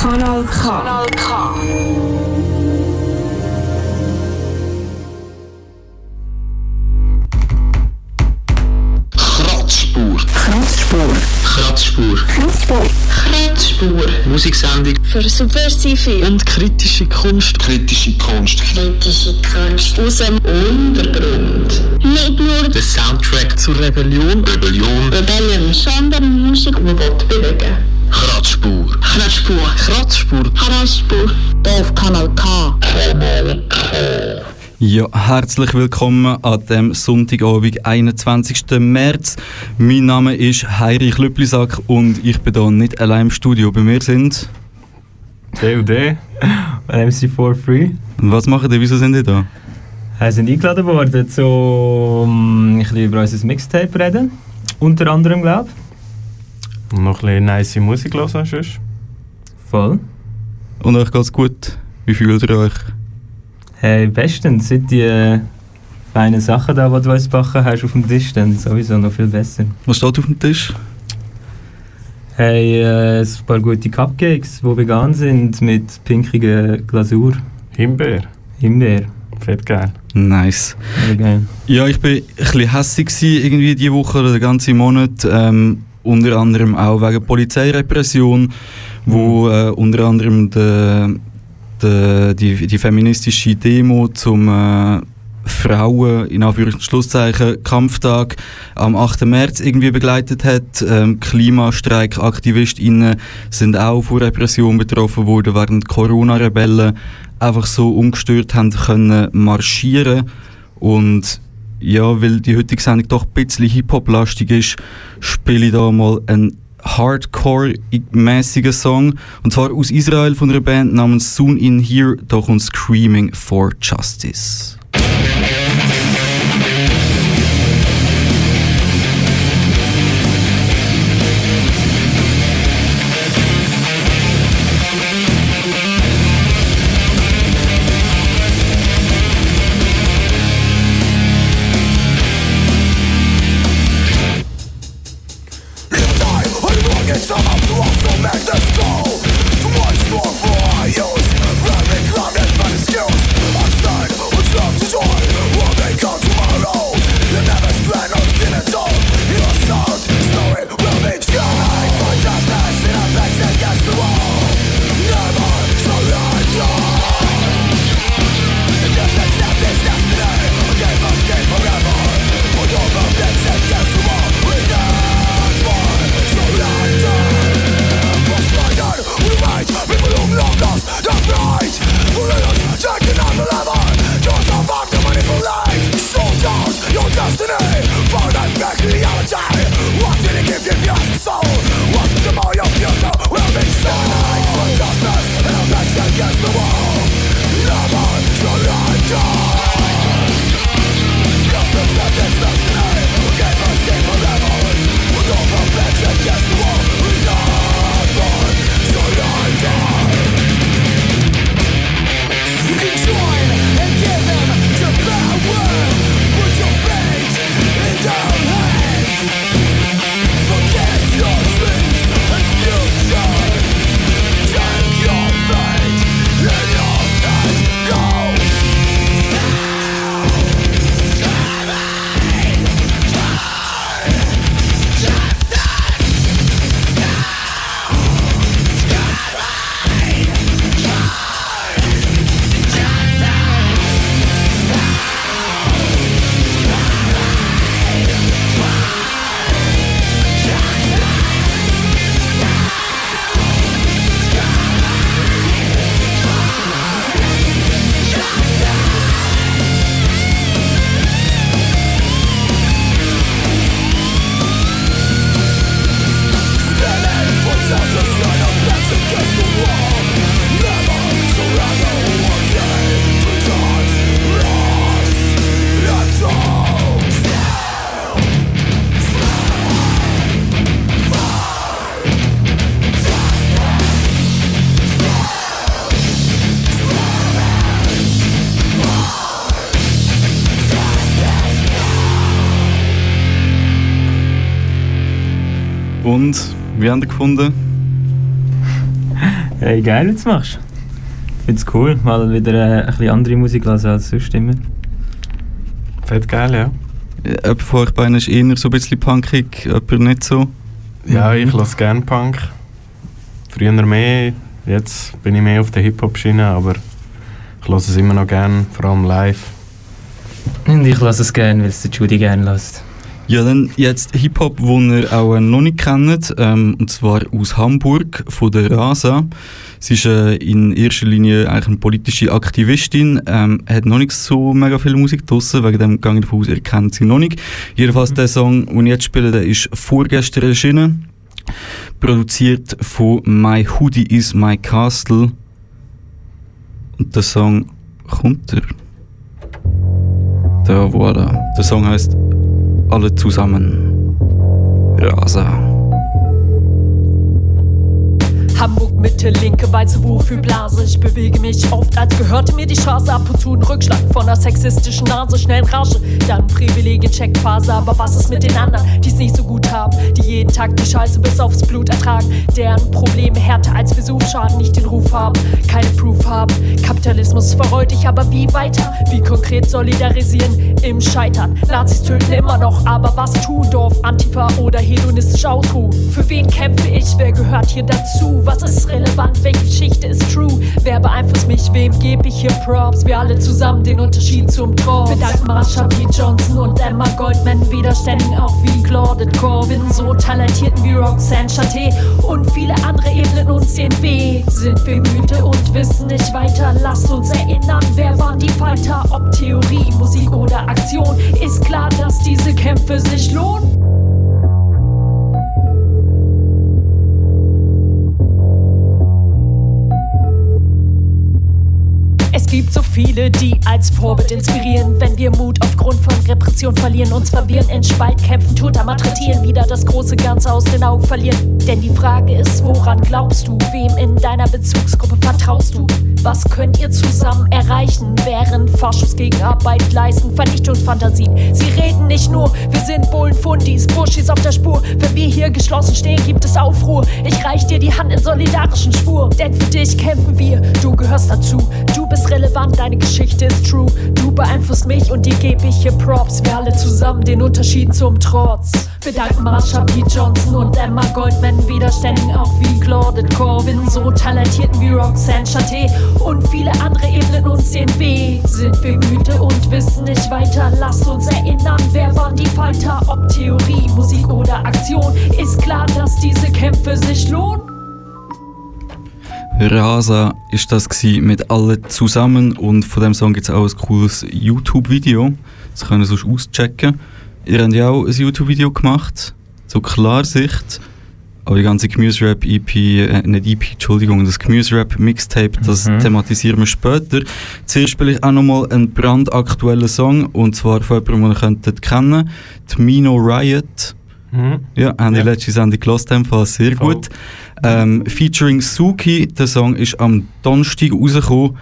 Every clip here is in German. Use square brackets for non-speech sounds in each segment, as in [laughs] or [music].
Kanal K. Kanal K. Kratzspur. Kratzspur. Kratzspur. Kratzspur. Kratzspur. Musiksendung Für subversive und kritische Kunst. Kritische Kunst. kritische Kunst Aus dem Untergrund. nicht nur Der Soundtrack zur Rebellion. Rebellion. Rebellion, sondern Musik, Die will bewegen. Kratzspur. Kratzspur. Kratzspur. Kratzspur. Auf Kanal K. Ja, herzlich willkommen an dem Sonntagabend, 21. März. Mein Name ist Heinrich Lüpplisack und ich bin hier nicht allein im Studio. Bei mir sind... D&D, ein MC4 Was machen die? Wieso sind die da? Wir sind eingeladen worden, um ein bisschen über unser Mixtape reden. Unter anderem, glaube Und noch ein bisschen nice Musik hören sonst. ich. Voll. Und euch geht's gut? Wie fühlt ihr euch? Hey, bestens. Seit die äh, feinen Sachen da, die du uns backen hast, auf dem Tisch stehen, sowieso noch viel besser. Was steht auf dem Tisch? Hey, äh, ein paar gute Cupcakes, die vegan sind, mit pinkiger Glasur. Himbeer. Himbeer. Fett geil. Nice. Geil. Ja, ich bin ein bisschen hässig irgendwie diese Woche oder den ganzen Monat. Ähm, unter anderem auch wegen Polizeirepression, wo äh, unter anderem de, de, die, die feministische Demo zum äh, Frauen, in Anführungs- und Schlusszeichen, Kampftag am 8. März irgendwie begleitet hat. Ähm, Klimastreik-AktivistInnen sind auch von Repression betroffen worden, während Corona-Rebellen einfach so ungestört haben können marschieren und ja, weil die heutige Sendung doch ein bisschen Hip-Hop-lastig ist, spiele ich da mal einen Hardcore-mäßigen Song. Und zwar aus Israel von einer Band namens Soon In Here, da kommt Screaming for Justice. Ihr gefunden? [laughs] Hey, geil, was du machst. Ich finde es cool, mal wieder äh, ein bisschen andere Musik hören als sonst immer. Fett geil, ja. Jemand von euch beiden ist eher so ein bisschen punkig, jemand nicht so. Ja, ich lasse gerne Punk. Früher mehr, jetzt bin ich mehr auf der Hip-Hop-Schiene, aber ich lasse es immer noch gerne, vor allem live. Und ich lasse es gerne, weil es der Judy gerne lässt. Ja, dann jetzt Hip-Hop, den ihr auch noch nicht kennt, ähm, und zwar aus Hamburg, von der Rasa. Sie ist äh, in erster Linie eigentlich eine politische Aktivistin, ähm, hat noch nicht so mega viel Musik draussen, wegen dem ich davon aus, ihr kennt sie noch nicht. Jedenfalls der Song, den ich jetzt spiele, der ist vorgestern erschienen, produziert von My Hoodie is My Castle. Und der Song kommt er. Da, voilà. Der Song heißt Alle zusammen. Rasa. Hamburg Mitte, linke weiße Wohlfühlblase. Ich bewege mich oft, als gehörte mir die Straße. Ab und zu ein Rückschlag von der sexistischen Nase. Schnell Rage, dann Privilegien-Checkphase. Aber was ist mit den anderen, die es nicht so gut haben? Die jeden Tag die Scheiße bis aufs Blut ertragen. Deren Probleme härter als Vesuv-Schaden nicht den Ruf haben. Keine Proof haben. Kapitalismus verreut dich, aber wie weiter? Wie konkret solidarisieren im Scheitern? Nazis töten immer noch, aber was tun? Dorf, Antifa oder hedonistisch ausruhen? Für wen kämpfe ich? Wer gehört hier dazu? Was ist relevant? Welche Geschichte ist true? Wer beeinflusst mich? Wem gebe ich hier Props? Wir alle zusammen den Unterschied zum Trotz. Wir danken Marsha P. Johnson und Emma Goldman, widerständigen auch wie Claudette Corbin, so talentierten wie Roxanne Chaté und viele andere ebnen uns den Weg. Sind wir müde und wissen nicht weiter? Lasst uns erinnern, wer waren die Falter? Ob Theorie, Musik oder Aktion, ist klar, dass diese Kämpfe sich lohnen. Gibt so viele, die als Vorbild inspirieren. Wenn wir Mut aufgrund von Repression verlieren, uns verwirren, in Spaltkämpfen, toter malträtieren, wieder das große Ganze aus den Augen verlieren. Denn die Frage ist, woran glaubst du? Wem in deiner Bezugsgruppe vertraust du? Was könnt ihr zusammen erreichen, während Faschos Gegenarbeit leisten? Vernichtungsfantasien. Sie reden nicht nur, wir sind Bullenfundis, Buschis auf der Spur. Wenn wir hier geschlossen stehen, gibt es Aufruhr. Ich reich dir die Hand in solidarischen Schwur. Denn für dich kämpfen wir, du gehörst dazu. Du bist relevant, deine Geschichte ist true. Du beeinflusst mich und dir gebe ich hier Props. Wir alle zusammen den Unterschied zum Trotz. Wir danken Marsha P. Johnson und Emma Goldman, Widerständigen auch wie Claudette Corbin, so talentierten wie Roxanne Chaté und viele andere ebnen uns den Weg. Sind wir müde und wissen nicht weiter? Lasst uns erinnern, wer waren die Falter? Ob Theorie, Musik oder Aktion, ist klar, dass diese Kämpfe sich lohnen. Rasa ist das mit allen zusammen und von dem Song gibt es auch ein cooles YouTube-Video. Das können wir sonst auschecken. Ihr habt ja auch ein YouTube-Video gemacht, so Klarsicht. Aber die ganze Gemüse-Rap-EP, äh, nicht EP, Entschuldigung, das Gemüse-Rap-Mixtape, das Mhm. thematisieren wir später. Zuerst spiele ich auch nochmal einen brandaktuellen Song, und zwar von jemandem, den ihr könntet kennen, die Mino Riot. Mhm. Ja, haben die Ja. letzte Sendung gehört, Fall sehr Voll. gut. Ähm, featuring Suki, der Song ist am Donnerstag rausgekommen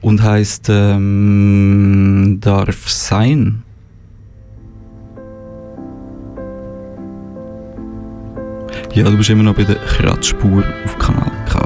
und heisst ähm, Darf sein. Ja, du bist immer noch bei der Kratzspur auf Kanal K.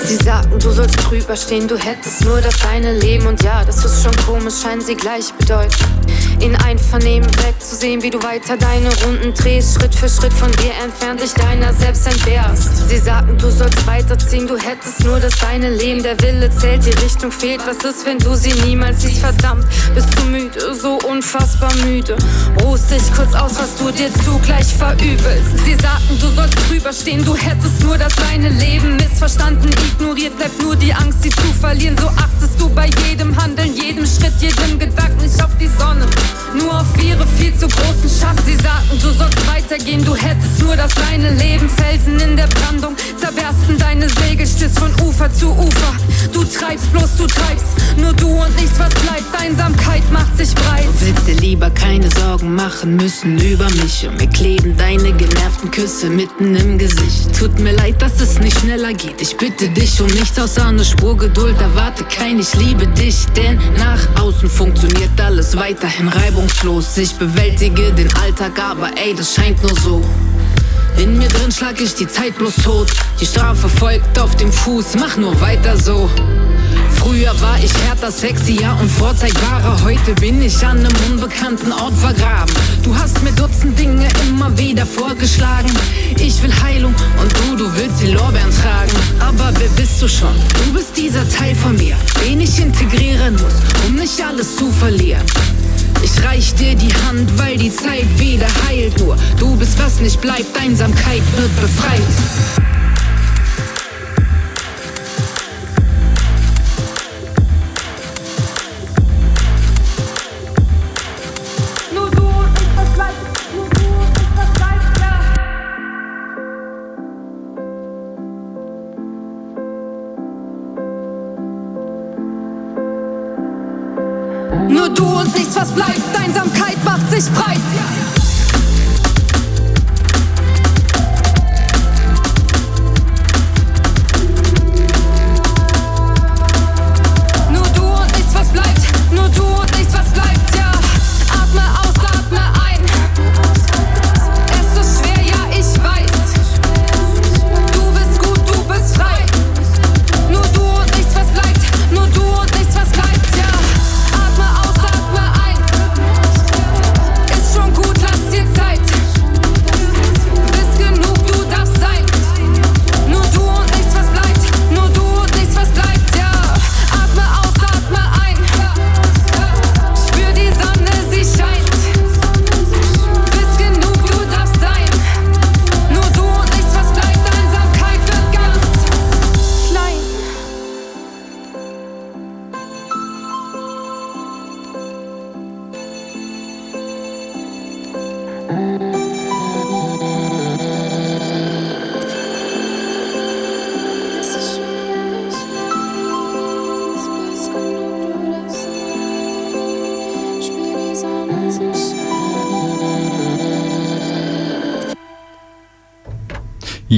Sie sagten, du sollst drüber stehen, du hättest nur das eine Leben. Und ja, das ist schon komisch, scheinen sie gleichbedeutend. In Einvernehmen wegzusehen, wie du weiter deine Runden drehst, Schritt für Schritt von dir entfernt, dich deiner selbst entbehrst. Sie sagten, du sollst weiterziehen, du hättest nur das eine Leben. Der Wille zählt, die Richtung fehlt. Was ist, wenn du sie niemals siehst? Verdammt, bist du müde, so unfassbar müde. Ruhst dich kurz aus, was du dir zugleich verübelst. Sie sagten, du sollst drüber stehen, du hättest nur das eine Leben. Missverstanden, ignoriert bleibt nur die Angst, sie zu verlieren. So achtest du bei jedem Handeln, jedem Schritt, jedem Gedanken nicht auf die Sonne. Nur auf ihre viel zu großen Schatz. Sie sagten, du sollst weitergehen, du hättest nur das eine Leben. Felsen in der Brandung, zerbersten deine Segel, stößt von Ufer zu Ufer. Du treibst bloß, du treibst, nur du und nichts, was bleibt. Einsamkeit macht sich breit. Willst dir lieber keine Sorgen machen müssen über mich und mir kleben deine genervten Küsse mitten im Gesicht. Tut mir leid, dass es nicht schneller geht. Ich bitte dich um nichts außer eine Spur Geduld. Erwarte kein Ich liebe dich, denn nach außen funktioniert alles weiterhin reibungslos. Ich bewältige den Alltag, aber ey, das scheint nur so. In mir drin schlag ich die Zeit bloß tot. Die Strafe folgt auf dem Fuß, mach nur weiter so. Früher war ich härter, sexier und vorzeigbarer. Heute bin ich an einem unbekannten Ort vergraben. Du hast mir Dutzend Dinge immer wieder vorgeschlagen. Ich will Heilung und du, du willst die Lorbeeren tragen. Aber wer bist du schon? Du bist dieser Teil von mir, den ich integrieren muss, um nicht alles zu verlieren. Ich reich dir die Hand, weil die Zeit wieder heilt nur. Du bist was nicht bleibt, Einsamkeit wird befreit. Und nichts, was bleibt. Einsamkeit macht sich breit.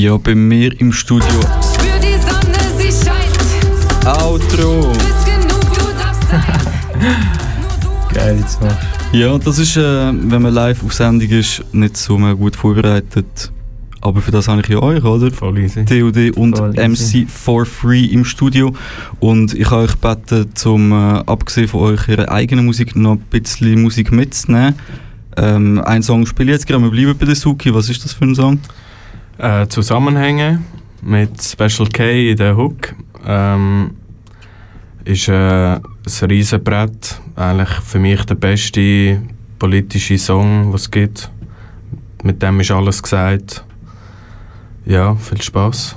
Ja, bei mir im Studio Spür die Sonne, sie scheint. Outro. [laughs] Geil, jetzt machst Ja, das ist, äh, wenn man live auf Sendung ist, nicht so mehr gut vorbereitet. Aber für das habe ich ja euch, oder? Voll easy. TOD und Voll easy. MC for free im Studio. Und ich habe euch gebeten, zum, äh, abgesehen von eurer eigenen Musik, noch ein bisschen Musik mitzunehmen. Ähm, ein Song spiele ich jetzt gerade, wir bleiben bei der Suki. Was ist das für ein Song? Äh, Zusammenhänge mit Special K in der Hook. Ähm, ist äh, ein Riesenbrett. Eigentlich für mich der beste politische Song, was es gibt. Mit dem ist alles gesagt. Ja, viel Spaß.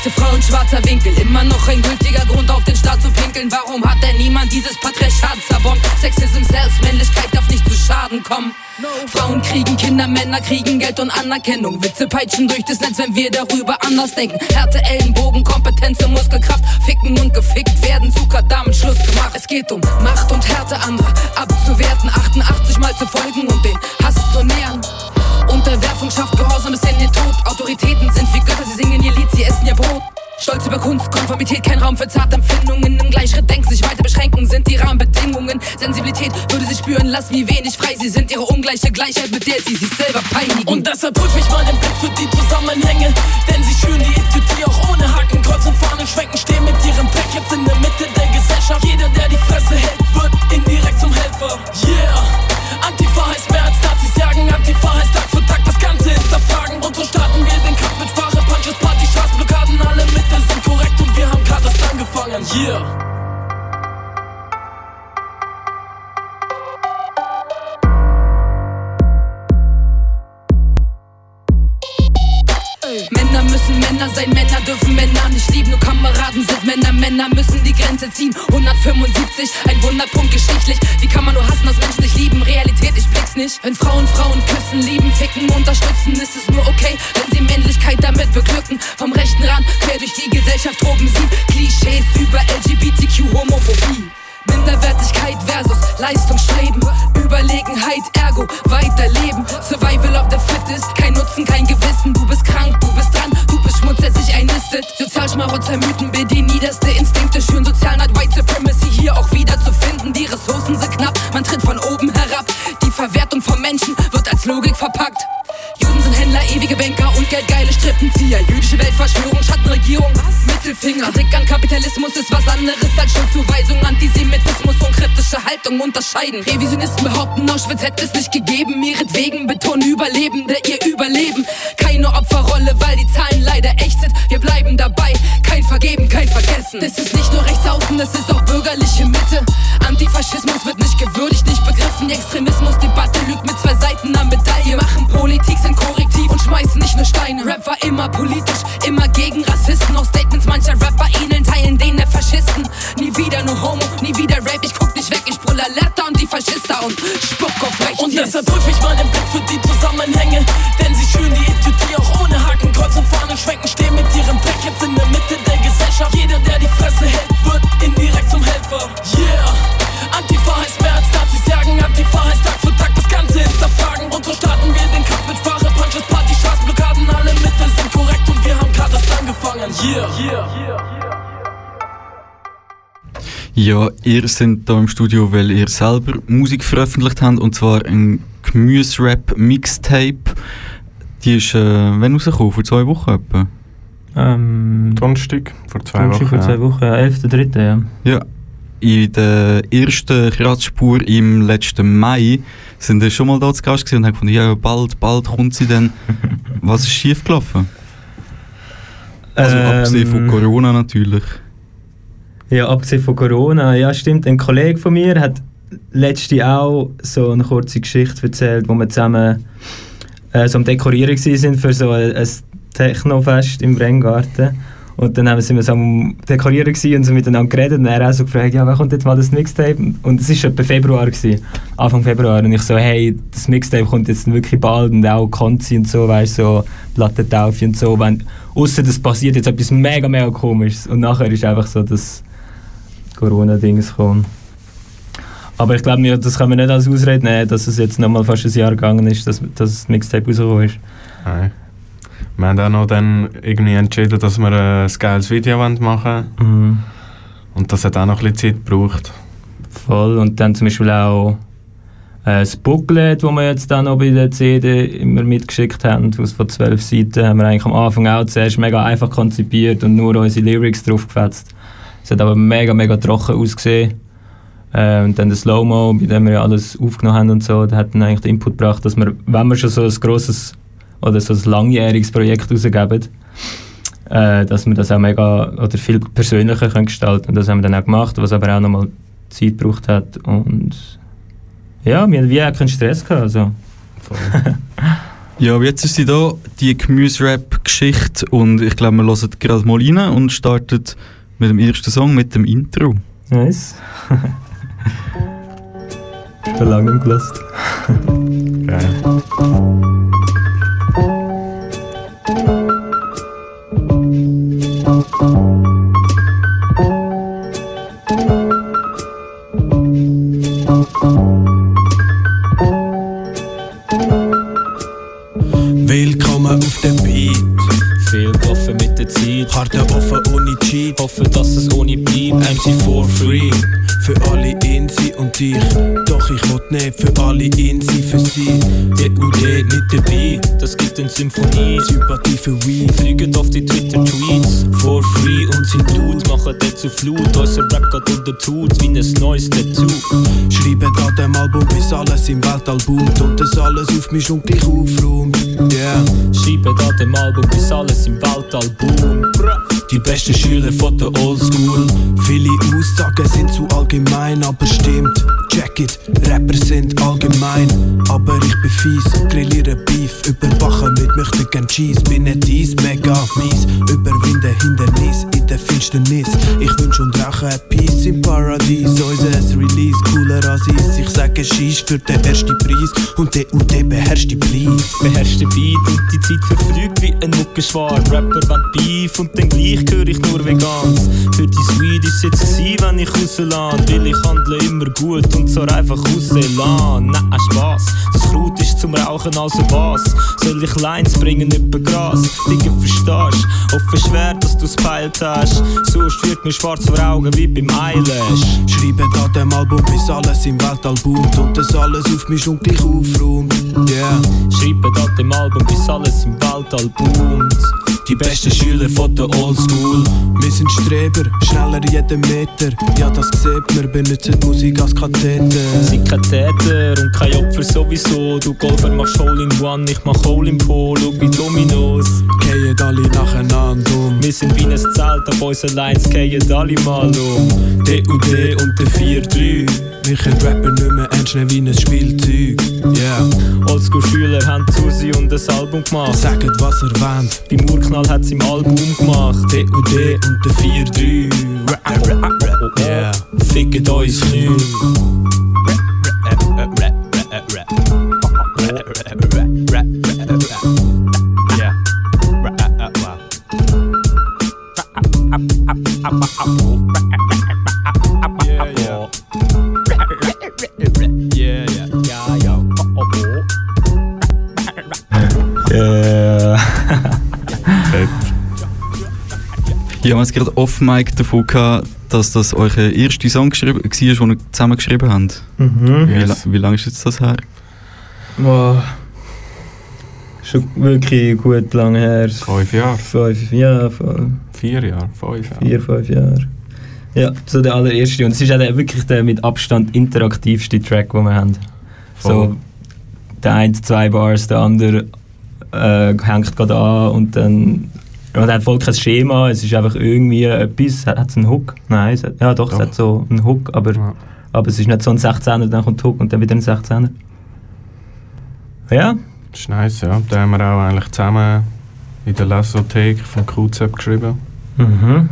Schlechte Frauen, schwarzer Winkel. Immer noch ein gültiger Grund auf den Staat zu pinkeln. Warum hat denn niemand dieses Patriarchat zerbombt? Sexism selbst, Männlichkeit darf nicht zu Schaden kommen. Frauen kriegen Kinder, Männer kriegen Geld und Anerkennung. Witze peitschen durch das Netz, wenn wir darüber anders denken. Härte, Ellenbogen, Kompetenz und Muskelkraft. Ficken und gefickt werden, Zucker, damit Schluss gemacht. Es geht um Macht und Härte anderer abzuwerten. 88 Mal zu folgen und den Hass zu nähern. Unterwerfung schafft Gehorsam bis in den Tod. Autoritäten sind Stolz über Kunst, Konformität, kein Raum für Zartempfindungen. Im Gleichschritt denken sich weiter beschränken, sind die Rahmenbedingungen. Sensibilität würde sie spüren, lass wie wenig frei sie sind. Ihre ungleiche Gleichheit, mit der sie sich selber peinigen. Und deshalb prüf ich mal den Blick für die Zusammenhänge. Denn sie schüren die Idiotie auch ohne Haken, Kreuz und Fahnen schwenken, stehen mit ihrem Dreck jetzt in der Mitte der Gesellschaft. Jeder, der die Fresse hält, wird indirekt zum Helfer. Yeah! Antifa heißt mehr als Nazis jagen, Antifa heißt Tag für Tag das Ganze hinterfragen. Und so starten wir den Kampf mit Sprache, Yeah! Männer sein, Männer dürfen Männer nicht lieben. Nur Kameraden sind Männer, Männer müssen die Grenze ziehen. 175, ein Wunderpunkt geschichtlich. Wie kann man nur hassen, dass Menschen nicht lieben? Realität, ich blick's nicht. Wenn Frauen Frauen küssen, lieben, ficken, unterstützen, ist es nur okay, wenn sie Männlichkeit damit beglücken. Vom rechten Rand quer durch die Gesellschaft toben sie Klischees über LGBTQ-Homophobie. Minderwertigkeit versus Leistungsstreben. Überlegenheit, ergo weiterleben. Survival of the fittest, kein Nutzen, kein Gewissen. Du bist krank, du bist dran, schmutzig einnistet. Sozialschmarotzer Mythen, die niederste Instinkte. Schön Sozialneid, White Supremacy hier auch wieder zu finden. Die Ressourcen sind knapp, man tritt von oben herab. Die Verwertung von Menschen wird als Logik verpackt. Sind Händler, ewige Banker und geldgeile Strippenzieher. Jüdische Weltverschwörung, Schattenregierung, Mittelfinger. Kritik an Kapitalismus ist was anderes als Schuldzuweisung. Antisemitismus und kritische Haltung unterscheiden. Revisionisten behaupten, Auschwitz hätte es nicht gegeben. Ihretwegen betonen Überlebende ihr Überleben. Keine Opferrolle, weil die Zahlen leider echt sind. Wir bleiben dabei, kein Vergeben, kein Vergessen. Das ist nicht nur Rechtsaußen, das ist auch bürgerliche Mitte. Antifaschismus wird nicht gewürdigt, nicht begriffen. Extremismusdebatte Steine. Rap war immer politisch, immer Ja, ihr seid hier im Studio, weil ihr selber Musik veröffentlicht habt, und zwar ein Gemüse-Rap-Mixtape. Die ist, äh, wann rausgekommen? Vor zwei Wochen etwa? Ähm, Donnerstag, vor zwei Donnerstag Wochen. vor zwei Wochen, ja, 11.3. ja. Ja. In der ersten Kratzspur im letzten Mai sind wir schon mal da zu Gast und haben gefunden, ja, bald, bald kommt sie dann. [laughs] Was ist schiefgelaufen? Also abgesehen von Ähm, Corona natürlich. Ja, abgesehen von Corona, ja stimmt. Ein Kollege von mir hat letzte auch so eine kurze Geschichte erzählt, wo wir zusammen äh, so am Dekorieren waren für so ein, ein Technofest im Brenngarten. Und dann haben- wir so am Dekorieren und so miteinander geredet und er hat auch so gefragt, ja, wann kommt jetzt mal das Mixtape? Und es war etwa Februar, gewesen, Anfang Februar. Und ich so, hey, das Mixtape kommt jetzt wirklich bald und auch Konzi und so, weißt du, so Plattentaufe und so. Wenn, ausser das passiert jetzt etwas mega, mega komisches. Und nachher ist einfach so das Corona-Dings gekommen. Aber ich glaube, das kann man nicht als Ausrede nehmen, dass es jetzt nochmal fast ein Jahr gegangen ist, dass, dass das Mixtape rausgekommen ist. Nein. Wir haben auch noch dann irgendwie entschieden, dass wir ein geiles Video machen wollen. Mhm. Und das hat auch noch ein bisschen Zeit gebraucht. Voll. Und dann zum Beispiel auch äh, das Booklet, das wir jetzt dann noch bei der CD immer mitgeschickt haben, aus von zwölf Seiten, haben wir eigentlich am Anfang auch zuerst mega einfach konzipiert und nur unsere Lyrics draufgefetzt. Es hat aber mega, mega trocken ausgesehen. Äh, und dann das Slow-Mo, bei dem wir ja alles aufgenommen haben und so, der hat dann eigentlich den Input gebracht, dass wir, wenn wir schon so ein grosses oder so ein langjähriges Projekt rausgeben, äh, dass wir das auch mega oder viel persönlicher können gestalten Und das haben wir dann auch gemacht, was aber auch nochmal Zeit gebraucht hat. Und ja, wir haben wie auch keinen Stress gehabt. Also. [laughs] Ja, jetzt ist sie da, die Gemüse-Rap-Geschichte und ich glaube, wir hören gerade mal rein und starten mit dem ersten Song, mit dem Intro. Nice. Schon lange nicht gelost. Geil. Willkommen auf dem Beat. Zeit. Karte offen ohne Cheat, hoffe, dass es ohne bleibt. MC for free. Für alle Insi und dich. Doch ich will nicht für alle Insi für sie. DUD nicht dabei. Das gibt eine Symphonie. Sympathie für Weed. Fliegen auf die Twitter-Tweets. For free und sind Dudes machen den zu Flut. Unser Rap geht unter Tut wie ein neues Tattoo. Schreiben an dem Album, bis alles im Weltall boomt und das alles auf mich und gleich aufräumt. Yeah. Schreiben an dem Album, bis alles im Weltall boomt. Die besten Schüler von der Oldschool. Viele Aussagen sind zu allgemein, aber stimmt. Check it, Rapper sind allgemein. Aber ich bin fies, grilliere Beef, überwachen mit möchte gern Cheese. Bin nicht dies, mega mies. Überwinde Hindernis in der Finsternis. Ich wünsch und rauche Peace im Paradies. Unser Release cooler als ich. Ich sage Schieß für den ersten Preis. Und DUD beherrscht die Please. Beherrscht den Beat und die Zeit verflügt wie ein Muckenschwarm. Rapper wollen Beef und dann gleich höre ich nur Vegans. Für die Sweet ist jetzt gewesen, wenn ich rauslasse. Weil ich handle immer gut und zwar einfach rauslassen. Nein, Spaß. Das Kraut ist zum Rauchen also was. Soll ich Lines bringen über Gras? Digga, verstehst? Offen schwer, dass du's peilt hast. Sonst wird mir schwarz vor Augen wie beim Eyelash. Schreiben an dem Album, bis alles im Weltall boomt und das alles auf mich und gleich aufräumt. Yeah. Schreiben an dem Album, bis alles im Weltall boomt. Die besten Schüler von der Oldschool. Wir sind Streber, schneller jeden Meter. Ja, das sieht man, benutzen die Musik als Katheter. Sind kein Täter und kein Opfer sowieso. Du Golfer machst Hole in One, ich mach Hole in Pool, schau wie Dominos. Gehen alle nacheinander um. Wir sind wie ein Zelt, aber unsere Lines gehen alle mal um. DUD und der 4-3. Wir können Rapper nicht mehr ernst nehmen wie ein Spielzeug. Yeah. Oldschool-Schüler haben Susi und ein Album gemacht. Sagt, was er wollt. Beim Urknall hat's im Album gemacht. DUD und der 4-3. Yeah. Fickt uns Knie. Ja. [laughs] Ja, wir haben es gerade off-mic davon gehabt, dass das euer erster Song geschrieben, war, den ihr zusammen geschrieben habt. Mhm. Wie, Yes. la wie lange ist jetzt das her? Wow. Schon wirklich gut lange her. Fünf Jahre. Fünf, ja, voll. Vier Jahre, fünf Jahre. Vier, fünf Jahre. Ja, so der allererste. Und es ist auch der, wirklich der mit Abstand interaktivste Track, den wir haben. Voll. So, der eine, zwei Bars, der andere äh, hängt gerade an und dann. Er hat voll kein Schema, es ist einfach irgendwie etwas. Hat es einen Hook? Nein, es hat, ja doch, es Doch. hat so einen Hook, aber, Ja. aber es ist nicht so ein 16er, dann kommt der Hook und dann wieder ein 16er. Ja, Das ist nice, ja. Da haben wir auch eigentlich zusammen in der Lesothek vom QZ geschrieben. Mhm.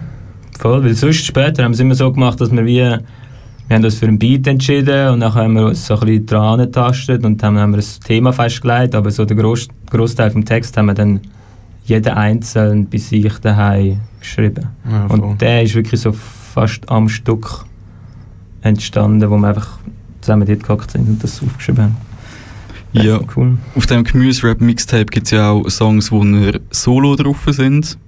Voll, weil sonst später haben wir es immer so gemacht, dass wir wie, wir haben uns für einen Beat entschieden und dann haben wir uns so ein bisschen dran angetastet und dann haben wir ein Thema festgelegt, aber so der Gross, Großteil vom Text haben wir dann jeder einzeln bei sich daheim geschrieben. Ja, und der ist wirklich so fast am Stück entstanden, wo wir einfach zusammen dort gehockt sind und das aufgeschrieben haben. Ja, Cool. auf dem Gemüse-Rap-Mixtape gibt es ja auch Songs, wo ihr solo drauf sind.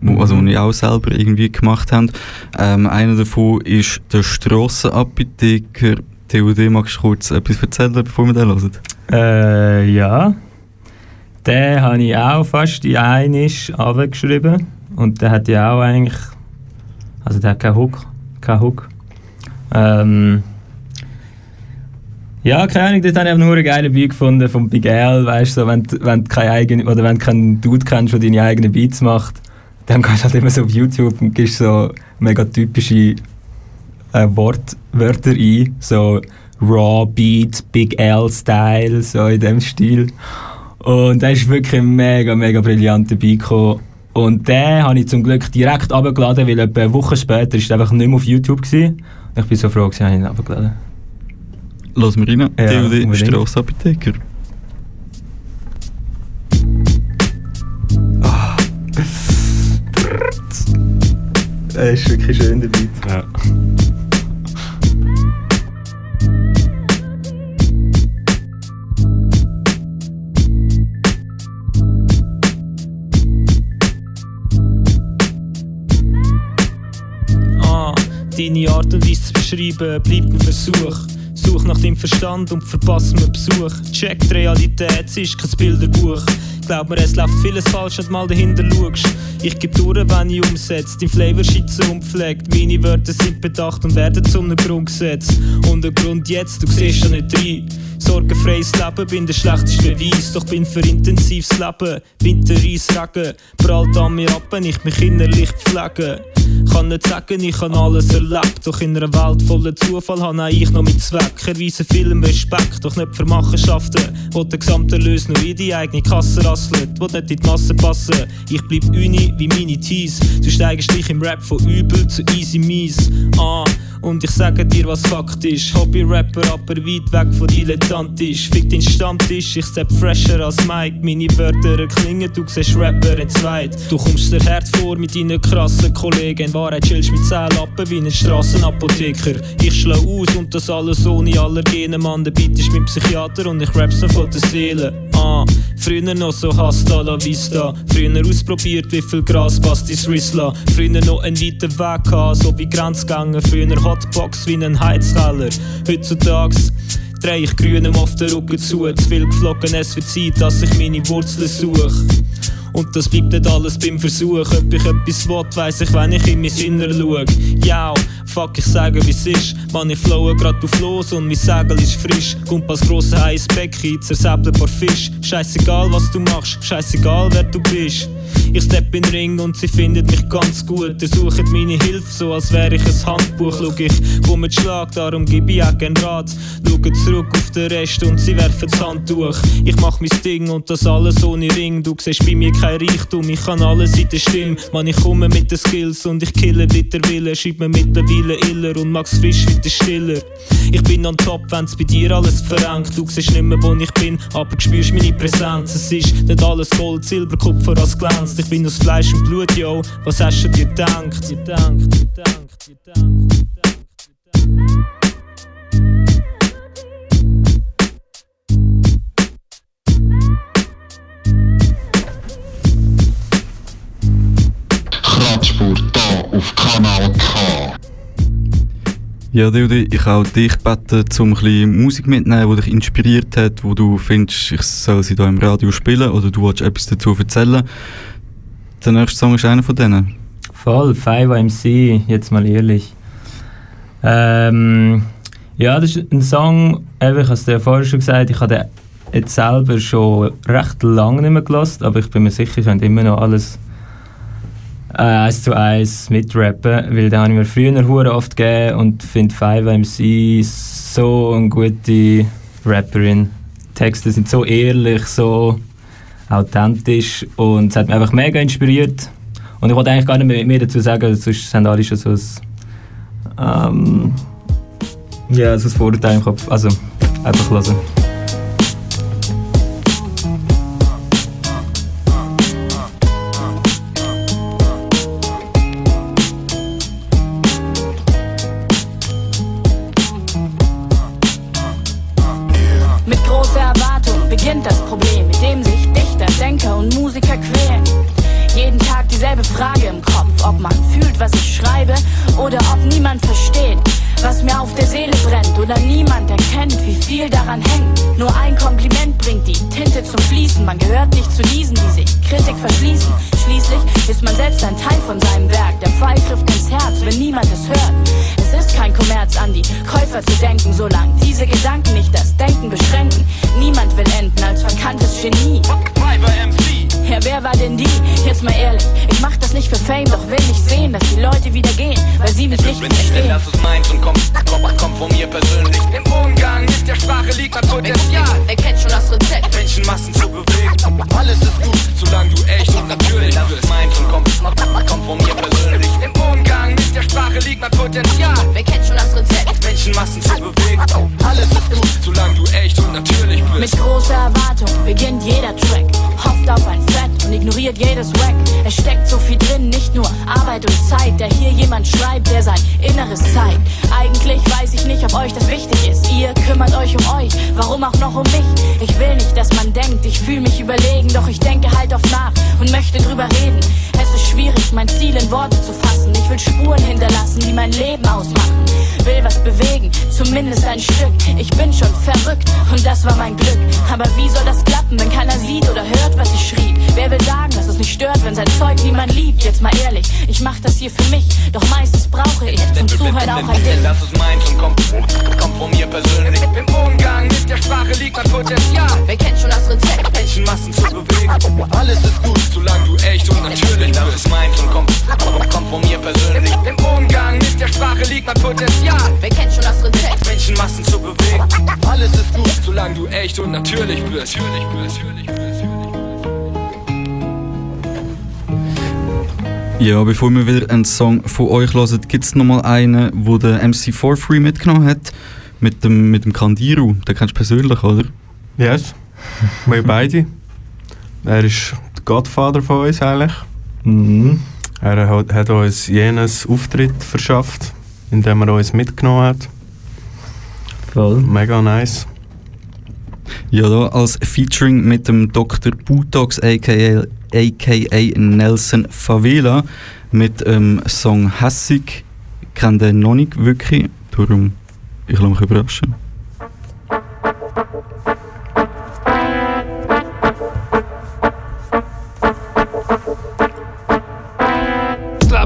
Wo, also, die ihr auch selber irgendwie gemacht habt. Ähm, einer davon ist der Strassenapotheker. TUD, magst du kurz etwas erzählen, bevor wir den hören? Äh, ja. Den habe ich auch fast in einisch geschrieben. Und der hat ja auch eigentlich. Also der hat keinen Hook. Keinen Hook. Ähm, ja, keine Ahnung, dort habe ich einfach nur einen geilen Beat gefunden vom Big L, weißt du, so, wenn, wenn du keinen eigenen, oder wenn du keinen Dude kennst, der deine eigenen Beats macht, dann gehst du halt immer so auf YouTube und gibst so mega typische äh, Wort, Wörter ein, so Raw Beat, Big L Style, so in dem Stil. Und da ist wirklich ein mega, mega brillanter Beat gekommen. Und den habe ich zum Glück direkt abgeladen, weil etwa eine Woche später ist er einfach nicht mehr auf YouTube gewesen. Und ich bin so froh, dass ich ihn abgeladen Lass wir rein. Ja, TUD, unbedingt. Strassenapotheker. Er ist wirklich schön, der Beat. Ja. Deine Art und Weise zu beschreiben bleibt ein Versuch. Such nach deinem Verstand und verpass mir Besuch. Check die Realität, es ist kein Bilderbuch. Glaub mir, es läuft vieles falsch, wenn du mal dahinter schaust. Ich geb durch, wenn ich umsetze. Dein Flavor schütze und pflegt. Meine Wörter sind bedacht und werden zum Grundgesetz. Und der Grund jetzt, du siehst ja nicht rein. Sorgenfreies Leben, bin der schlechteste Beweis, doch bin für intensives Leben. Winter, Eis, Regen, prallt an mir ab, wenn ich mich innerlich pflege. Kann nicht sagen, ich habe alles erlebt, doch in einer Welt voller Zufall habe ich noch mit Zweck. Erweise vielem Respekt, doch nicht für Machenschaften, wo der gesamte Lös nur in die eigene Kasse rasselt, wo nicht in die Masse passen. Ich bleib uni wie meine Tees, du steigst dich im Rap von übel zu easy mies. Ah, und ich sage dir, was Fakt ist. Hobby-Rapper, aber weit weg von dilettantisch. Fick deinen Stammtisch, ich step fresher als Mike. Meine Wörter klingen, du siehst Rapper in zweit. Du kommst dir Herz vor mit deinen krassen Kollegen. In Wahrheit chillst mit 10 Lappen wie ein Strassenapotheker. Ich schlau aus und das alles ohne Allergene. Mann, der Beat ist mein Psychiater und ich rap so von der Seele. Ah, früher noch so hasta la vista. Früher ausprobiert, wie viel Gras passt ins Rissla. Früher noch einen weiten Weg gehabt, so wie Grenzgänge. Früher Hotbox wie ein Heizkeller. Heutzutage dreh ich grünem auf den Rücken zu. Zu viel geflogen, es wird Zeit, dass ich meine Wurzeln suche. Und das bleibt nicht alles beim Versuch. Ob ich etwas will, weiss ich, wenn ich in mein Inner schau. Ja, fuck, ich sage, wie's ist. Man, ich flowe grad auf los und mein Segel ist frisch. Kommt als grosser heißes Becken, zersäbelt ein paar Fisch. Scheißegal, was du machst, scheißegal, wer du bist. Ich stepp in den Ring und sie findet mich ganz gut. Sie suchen meine Hilfe, so als wäre ich ein Handbuch. Schau, ich komm mit Schlag, darum gebe ich auch keinen Rat. Schauen zurück auf den Rest und sie werfen das Handtuch. Ich mach mein Ding und das alles ohne Ring. Du siehst bei mir kein Reichtum, ich kann alle Seiten stimmen. Man, ich komme mit den Skills und ich kille mit der Wille. Schreib mir mittlerweile iller und mag's frisch wieder stiller. Ich bin on top, wenn's bei dir alles verrenkt. Du siehst nicht mehr, wo ich bin, aber spürst meine Präsenz. Es ist nicht alles Gold, Silber, Kupfer, als glänzt. Ich bin aus Fleisch und Blut, yo. Was hast du dir gedacht? Dir gedacht, dir gedacht, dir gedacht, dir gedacht. Auf Kanal K. Ja, Dildi, ich habe dich gebeten, um ein bisschen Musik mitzunehmen, die dich inspiriert hat, wo du findest, ich soll sie hier im Radio spielen oder du willst etwas dazu erzählen. Der nächste Song ist einer von denen. Voll, 5MC, jetzt mal ehrlich. Ähm, ja, das ist ein Song, ich habe es dir vorher schon gesagt, ich habe den jetzt selber schon recht lange nicht mehr gelassen, aber ich bin mir sicher, ich könnte immer noch alles äh, eins zu eins mitrappen, weil den habe ich mir früher hure oft gegeben und finde 5MC so eine gute Rapperin. Die Texte sind so ehrlich, so authentisch und es hat mich einfach mega inspiriert. Und ich wollte eigentlich gar nicht mehr, mehr dazu sagen, sonst sind alle schon so ein, ähm, ja, so ein Vorurteil im Kopf. Also, einfach hören. Will Spuren hinterlassen, die mein Leben ausmachen. Will was bewegen, zumindest ein Stück. Ich bin schon verrückt und das war mein Glück. Aber wie soll das klappen, wenn keiner sieht oder hört, was ich schrieb? Wer will sagen, dass es nicht stört, wenn sein Zeug niemand liebt? Jetzt mal ehrlich, ich mach das hier für mich, doch meistens brauche ich zum Zuhören auch ein Ding. das ist meins und kommt, kommt von mir persönlich. Im Umgang mit der Sprache liegt mein Potenzial. Wer kennt schon das Rezept? Menschenmassen zu bewegen. Alles ist gut, solange du echt und natürlich bist. Das ist meins und kommt, kommt von mir persönlich. Im Umgang mit der Sprache liegt mein Potenzial. Wer kennt schon das Rezept? Menschenmassen zu bewegen. Alles ist gut, solange du echt und natürlich bist. Natürlich bist. Natürlich bist. Ja, bevor wir wieder einen Song von euch hören, gibt es nochmal einen, wo der MC for Free mitgenommen hat. Mit dem, mit dem Kandiru. Den kennst du persönlich, oder? Yes. Wir beide. Er ist der Godfather von uns eigentlich. Mhm. Er hat, hat uns jenes Auftritt verschafft, indem er uns mitgenommen hat. Voll. Mega nice. Ja, da als Featuring mit dem Dr. Butox aka, aka Nelson Favela mit dem Song Hässig. Ich kenne den noch nicht wirklich, darum ich lasse mich überraschen.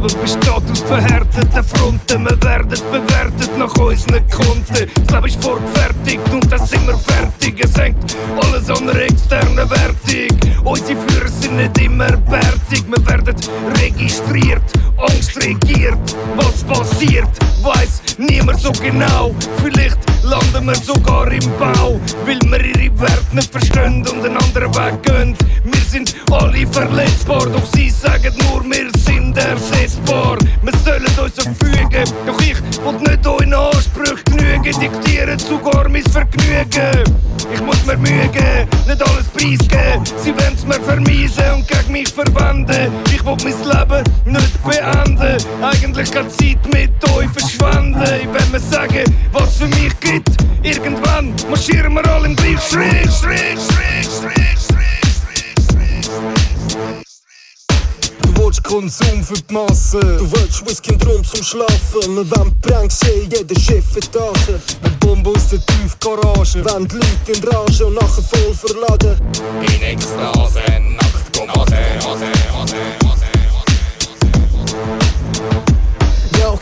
Leben besteht aus verhärteten Fronten. Wir werden bewertet nach unseren Konten. Das Leben ist vorgefertigt und das sind wir fertig. Es hängt alles an einer externen Wertung. Unsere Führer sind nicht immer bärtig. Wir werden registriert, Angst regiert. Was passiert, weiß niemand so genau. Vielleicht landen wir sogar im Bau, weil wir ihre Werte nicht verstehen und einen anderen Weg gehen. Wir sind alle verletzbar, doch sie sollen uns so fügen, doch ich will nicht euren Ansprüchen genügen, diktieren sogar mein Vergnügen. Ich muss mir Mühe geben, nicht alles preisgeben. Sie wollen's mir vermiesen und gegen mich verwenden. Ich will mein Leben nicht beenden. Eigentlich keine Zeit mit euch verschwenden. Ich will mir sagen, was für mich gibt. Irgendwann marschieren wir alle im gleichen Schritt. Schritt, Schritt, Schritt, Du willst Konsum für die Masse. Du willst Whisky und Rum zum Schlafen. Wir wollen Prank sehen, jede Chefetage. Ein Bombe aus der Tiefgarage. Wenn die Leute in Rage und nachher voll verladen. In Ekstase, nackt Gomate, Ja, ich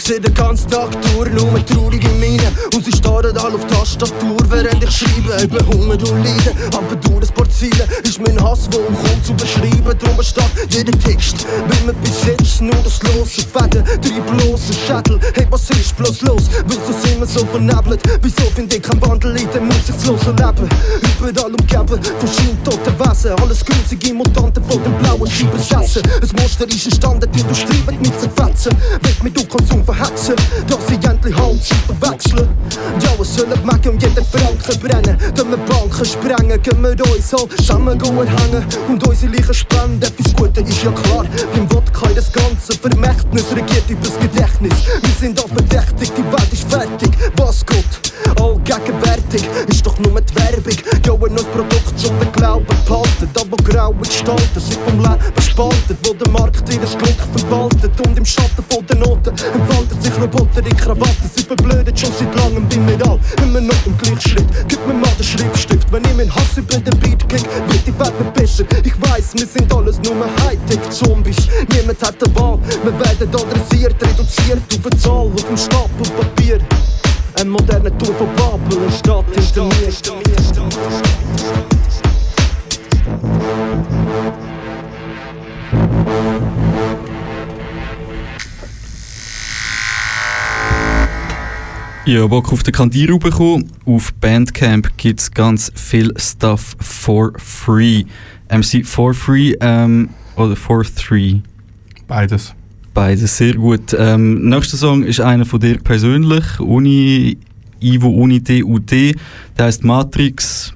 seh den ganzen Tag durch, nur traurige Miene. Und sie starren alle auf die Tastatur, während ich schreibe. Über Hunger und Leiden, aber durch ein paar Ziele ist mein Hass, wo kaum zu beschreiben. Drum steht jeder Text, will mir bis jetzt nur das lose Fäden. Drei bloße Schädel, hey, was ist bloß los? Wieso sind wir so vernebelt? Wieso find ich kein Wandel in dem aussichtslosen Leben? Überall umgeben von scheintoten Wesen. Alles grusige Mutanten von den blauen Scheiben besessen. Ein Monster ist entstanden, die Industrie wird mich zerfetzen. Wird mit du Konsum verhetzen, dass sie endlich Hand verwechseln. Ja, es sollen Magen und jeden Franken brennen. Dann wir Banken sprengen, gehen wir uns all zusammen hängen und unsere Leichen spenden. Etwas Gutes ist ja klar, beim Wodka das ganze Vermächtnis regiert übers Gedächtnis. Wir sind all verdächtig, die Welt ist fertig. Was Gott, allgegenwärtig, ist doch nur die Werbung. Ja, ein neues Produkt zum den Glauben behalten, da wo graue Gestalten sich vom Leben spaltet, wo der Markt ihr Glück verwaltet und im Schatten von den Noten entfaltet sich Roboter in Krawatten. Sie verblödet schon seit langem, bin wir all immer noch im gleichen Schritt. Gib mir mal den Schriftstift, wenn ich meinen Hass über den Beat krieg, wird die Welt besser. Ich weiß, wir sind alles nur Hightech-Zombies. Niemand hat eine Wahl, wir werden adressiert, reduziert auf eine Zahl, auf dem Stapel Papier. Ein moderner Tour von Babel entsteht hinter mir. Ja, Bock auf den Kandiru bekommen. Auf Bandcamp gibt es ganz viel Stuff for free. MC for free ähm, oder for three? Beides. Beides, sehr gut. Ähm, nächster Song ist einer von dir persönlich. Uni, Ivo Uni DUD. Der heißt Matrix.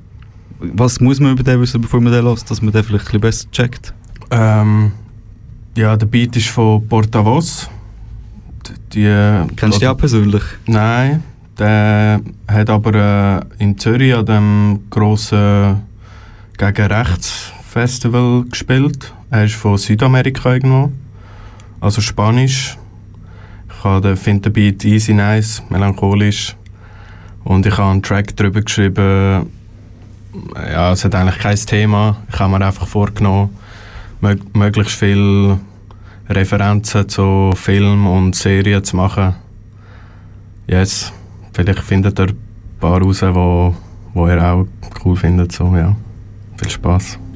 Was muss man über den wissen, bevor man den lässt, dass man den vielleicht ein bisschen besser checkt? Ähm, ja, der Beat ist von Portavoz. Die, Kennst du die auch persönlich? Nein, Der hat aber äh, in Zürich an dem grossen gegen Rechts Festival gespielt. Er ist von Südamerika irgendwo, also Spanisch. Ich habe den finde den Beat easy nice, melancholisch und ich habe einen Track darüber geschrieben. Ja, es hat eigentlich kein Thema. Ich habe mir einfach vorgenommen, mö möglichst viele Referenzen zu Film und Serien zu machen. Yes, vielleicht findet ihr ein paar raus, wo, wo ihr auch cool findet. So, ja. Viel Spaß. [laughs]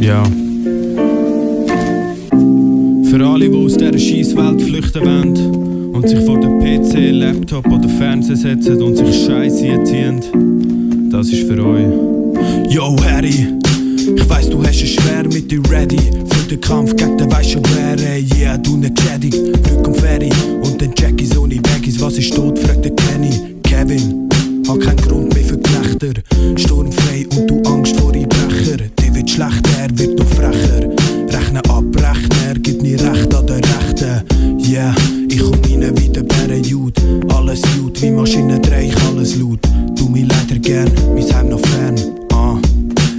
Ja. Für alle, die aus dieser Scheisswelt flüchten wollen und sich vor den PC, Laptop oder Fernseher setzen und sich Scheiße erziehen, das ist für euch. Yo, Harry, ich weiss, du hast es schwer mit dir ready. Für den Kampf gegen den schon wer, ey. yeah, du nicht geschädigt. Glück am Ferry und dann Jackies ohne Baggies. Was ist tot, fragt der Kenny. Kevin, hat keinen Grund mehr für Gelächter. Sturmfrei und du Angst vor Einbrecher. Dir wird schlechter, er wird doch frecher. Rechnen ab, Rechner, gibt nie Recht an der Rechten. Yeah, ich komm rein wie der Bärenjud. Alles gut, wie Maschine gern, mein Heim noch fern. Ah.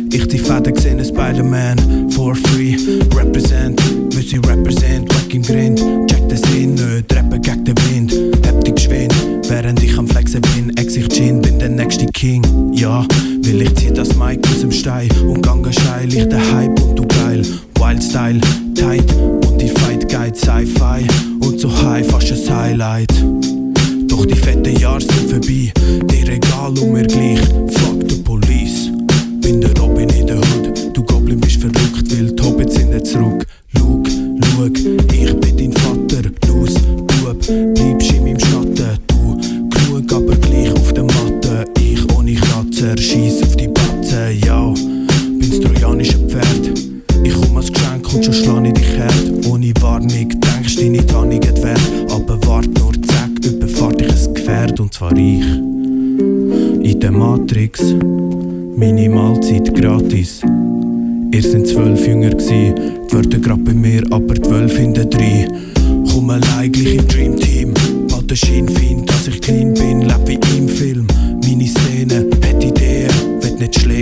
Ich die Fäden gesehen, Spider-Man. For free, represent. Müsse represent, weg im Grind. Check den Sinn nicht, rappen gegen den Wind. Hab dich geschwind, während ich am Flexen bin. Ex ich Gin, bin der nächste King Ja, will ich zieh das Mic aus dem Stein Und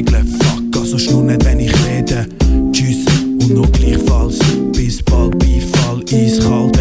schlägeln, fuck, also schnur nicht, wenn ich rede. Tschüss und noch gleichfalls, bis bald Beifall, eiskalt,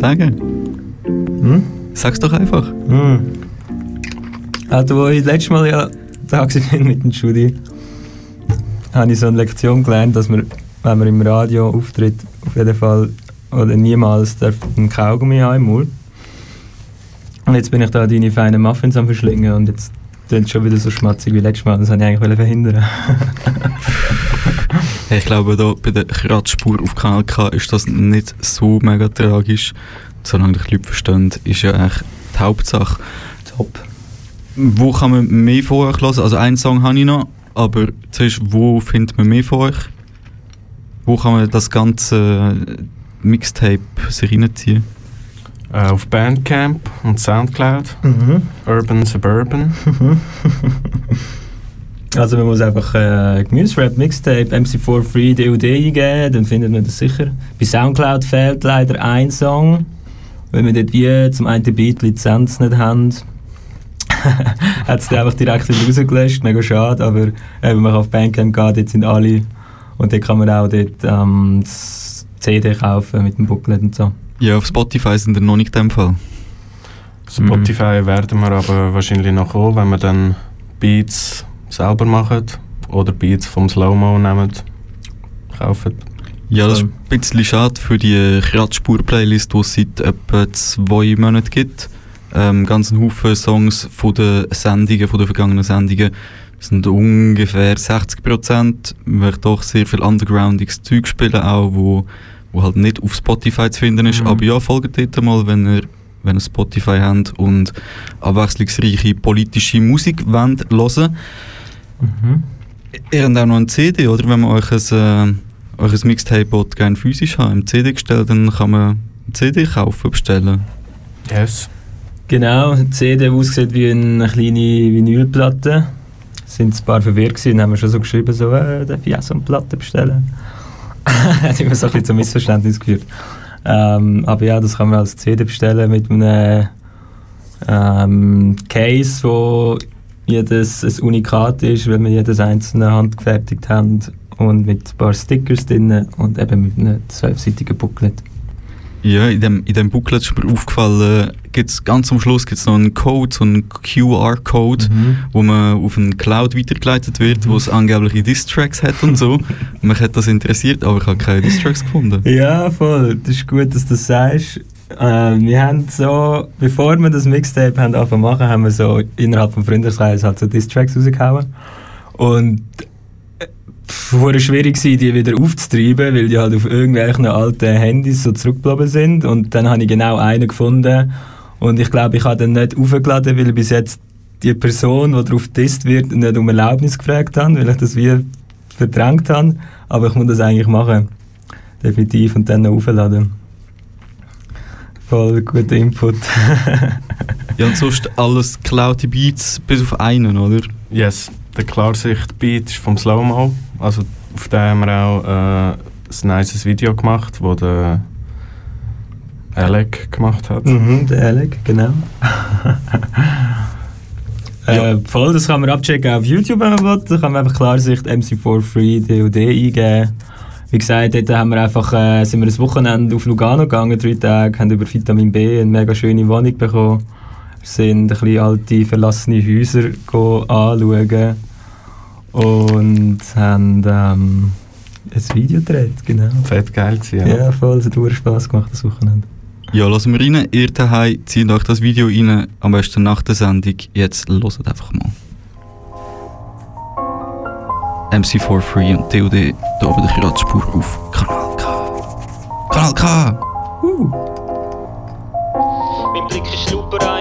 sagen. Hm? Sag's doch einfach. Hm. Also, wo ich das letzte Mal ja da war mit dem Studi, habe ich so eine Lektion gelernt, dass man, wenn man im Radio auftritt, auf jeden Fall oder niemals darf einen Kaugummi haben im Mund. Und jetzt bin ich da deine feinen Muffins am verschlingen und jetzt es schon wieder so schmatzig wie letztes Mal. Das wollte ich eigentlich verhindern. [laughs] Ich glaube, da bei der Kratzspur auf Kanal K ist das nicht so mega tragisch. Solange die Leute verstehen, ist ja eigentlich die Hauptsache. Top. Wo kann man mehr von euch hören? Also einen Song habe ich noch, aber zuerst, wo findet man mehr von euch? Wo kann man das ganze Mixtape sich reinziehen? Äh, auf Bandcamp und Soundcloud. Mhm. Urban Suburban. [laughs] Also man muss einfach äh, Gemüserap, Mixtape, MC4 Free, DUD eingeben, dann findet man das sicher. Bei Soundcloud fehlt leider ein Song weil wir dort wie zum einen Beat Lizenz nicht haben, [laughs] hat es dann einfach direkt wieder rausgelöscht, mega schade, aber äh, wenn man auf Bandcamp geht, dort sind alle und dort kann man auch dort ähm, das CD kaufen mit dem Booklet und so. Ja, auf Spotify sind wir noch nicht in dem Fall. Spotify werden wir aber wahrscheinlich noch kommen, wenn wir dann Beats selber machen oder Beats vom Slow-Mo nehmen, kaufen. Ja, das ist ein bisschen schade für die Kratzspur-Playlist, die es seit etwa zwei Monaten gibt. Ähm, ganz ein Haufen Songs von den Sendungen, von den vergangenen Sendungen sind ungefähr 60 Prozent, weil ich doch sehr viel undergroundiges Zeug spielen auch, wo, wo halt nicht auf Spotify zu finden ist. Mhm. Aber ja, folgt dort mal, wenn ihr, wenn ihr Spotify habt und abwechslungsreiche politische Musik wollt hören. Mhm. Ihr habt auch noch eine CD, oder? Wenn man euch ein, äh, euch ein Mixtape gerne physisch haben, im CD gestellt, dann kann man eine CD kaufen, bestellen. Yes. Genau, die CD die aussieht wie eine kleine Vinylplatte. Sind ein paar verwirrt gewesen, haben wir schon so geschrieben, so, äh, darf ich auch so eine Platte bestellen? [laughs] hat immer so ein bisschen zum Missverständnis geführt. Ähm, aber ja, das kann man als CD bestellen mit einem ähm, Case, wo jedes ein Unikat ist, weil wir jedes einzelne handgefertigt haben und mit ein paar Stickers drin und eben mit einem zwölfseitigen Booklet. Ja, in dem, in dem Booklet ist mir aufgefallen, gibt's ganz am Schluss gibt's noch einen Code, so einen QR-Code, Mhm. wo man auf einen Cloud weitergeleitet wird, wo es angebliche Distracks hat und so. Mich hat das interessiert, aber ich habe keine Distracks gefunden. Ja, voll. Das ist gut, dass du das sagst. Ähm, wir haben so, bevor wir das Mixtape haben angefangen machen, haben wir so innerhalb vom Freundeskreis halt so Distracks rausgehauen. Und vorher schwierig gewesen, die wieder aufzutreiben, weil die halt auf irgendwelchen alten Handys so zurückgeblieben sind. Und dann habe ich genau einen gefunden. Und ich glaube, ich habe den nicht aufgeladen, weil bis jetzt die Person, die darauf getestet wird, nicht um Erlaubnis gefragt habe, weil ich das wie verdrängt habe. Aber ich muss das eigentlich machen. Definitiv. Und dann noch aufladen. Voll guter Input. [laughs] Ja, und sonst alles geklaute Beats, bis auf einen, oder? Yes, der Klarsicht-Beat ist vom Slow-Mo. Also auf dem haben wir auch äh, ein nices Video gemacht, das der Alec gemacht hat. Mhm, der Alec, genau. äh, voll, das kann man abchecken auf YouTube, wenn man will. Da kann man einfach Klarsicht MC4 Free DOD eingeben. Wie gesagt, dort haben wir einfach, äh, sind wir ein Wochenende auf Lugano gegangen, drei Tage, haben über Vitamin B eine mega schöne Wohnung bekommen. Wir sind ein bisschen alte, verlassene Häuser anschauen und haben ähm, ein Video gedreht, genau. Fett geil gewesen, ja. Ja, voll, es hat Spass gemacht, das Wochenende. Ja, lassen wir rein. Ihr daheim zieht euch das Video rein, am besten nach der Sendung. Jetzt hört einfach mal. MC4 Free und TOD, oben der Kratzspur auf Kanal K. Kanal K! Luperein, bald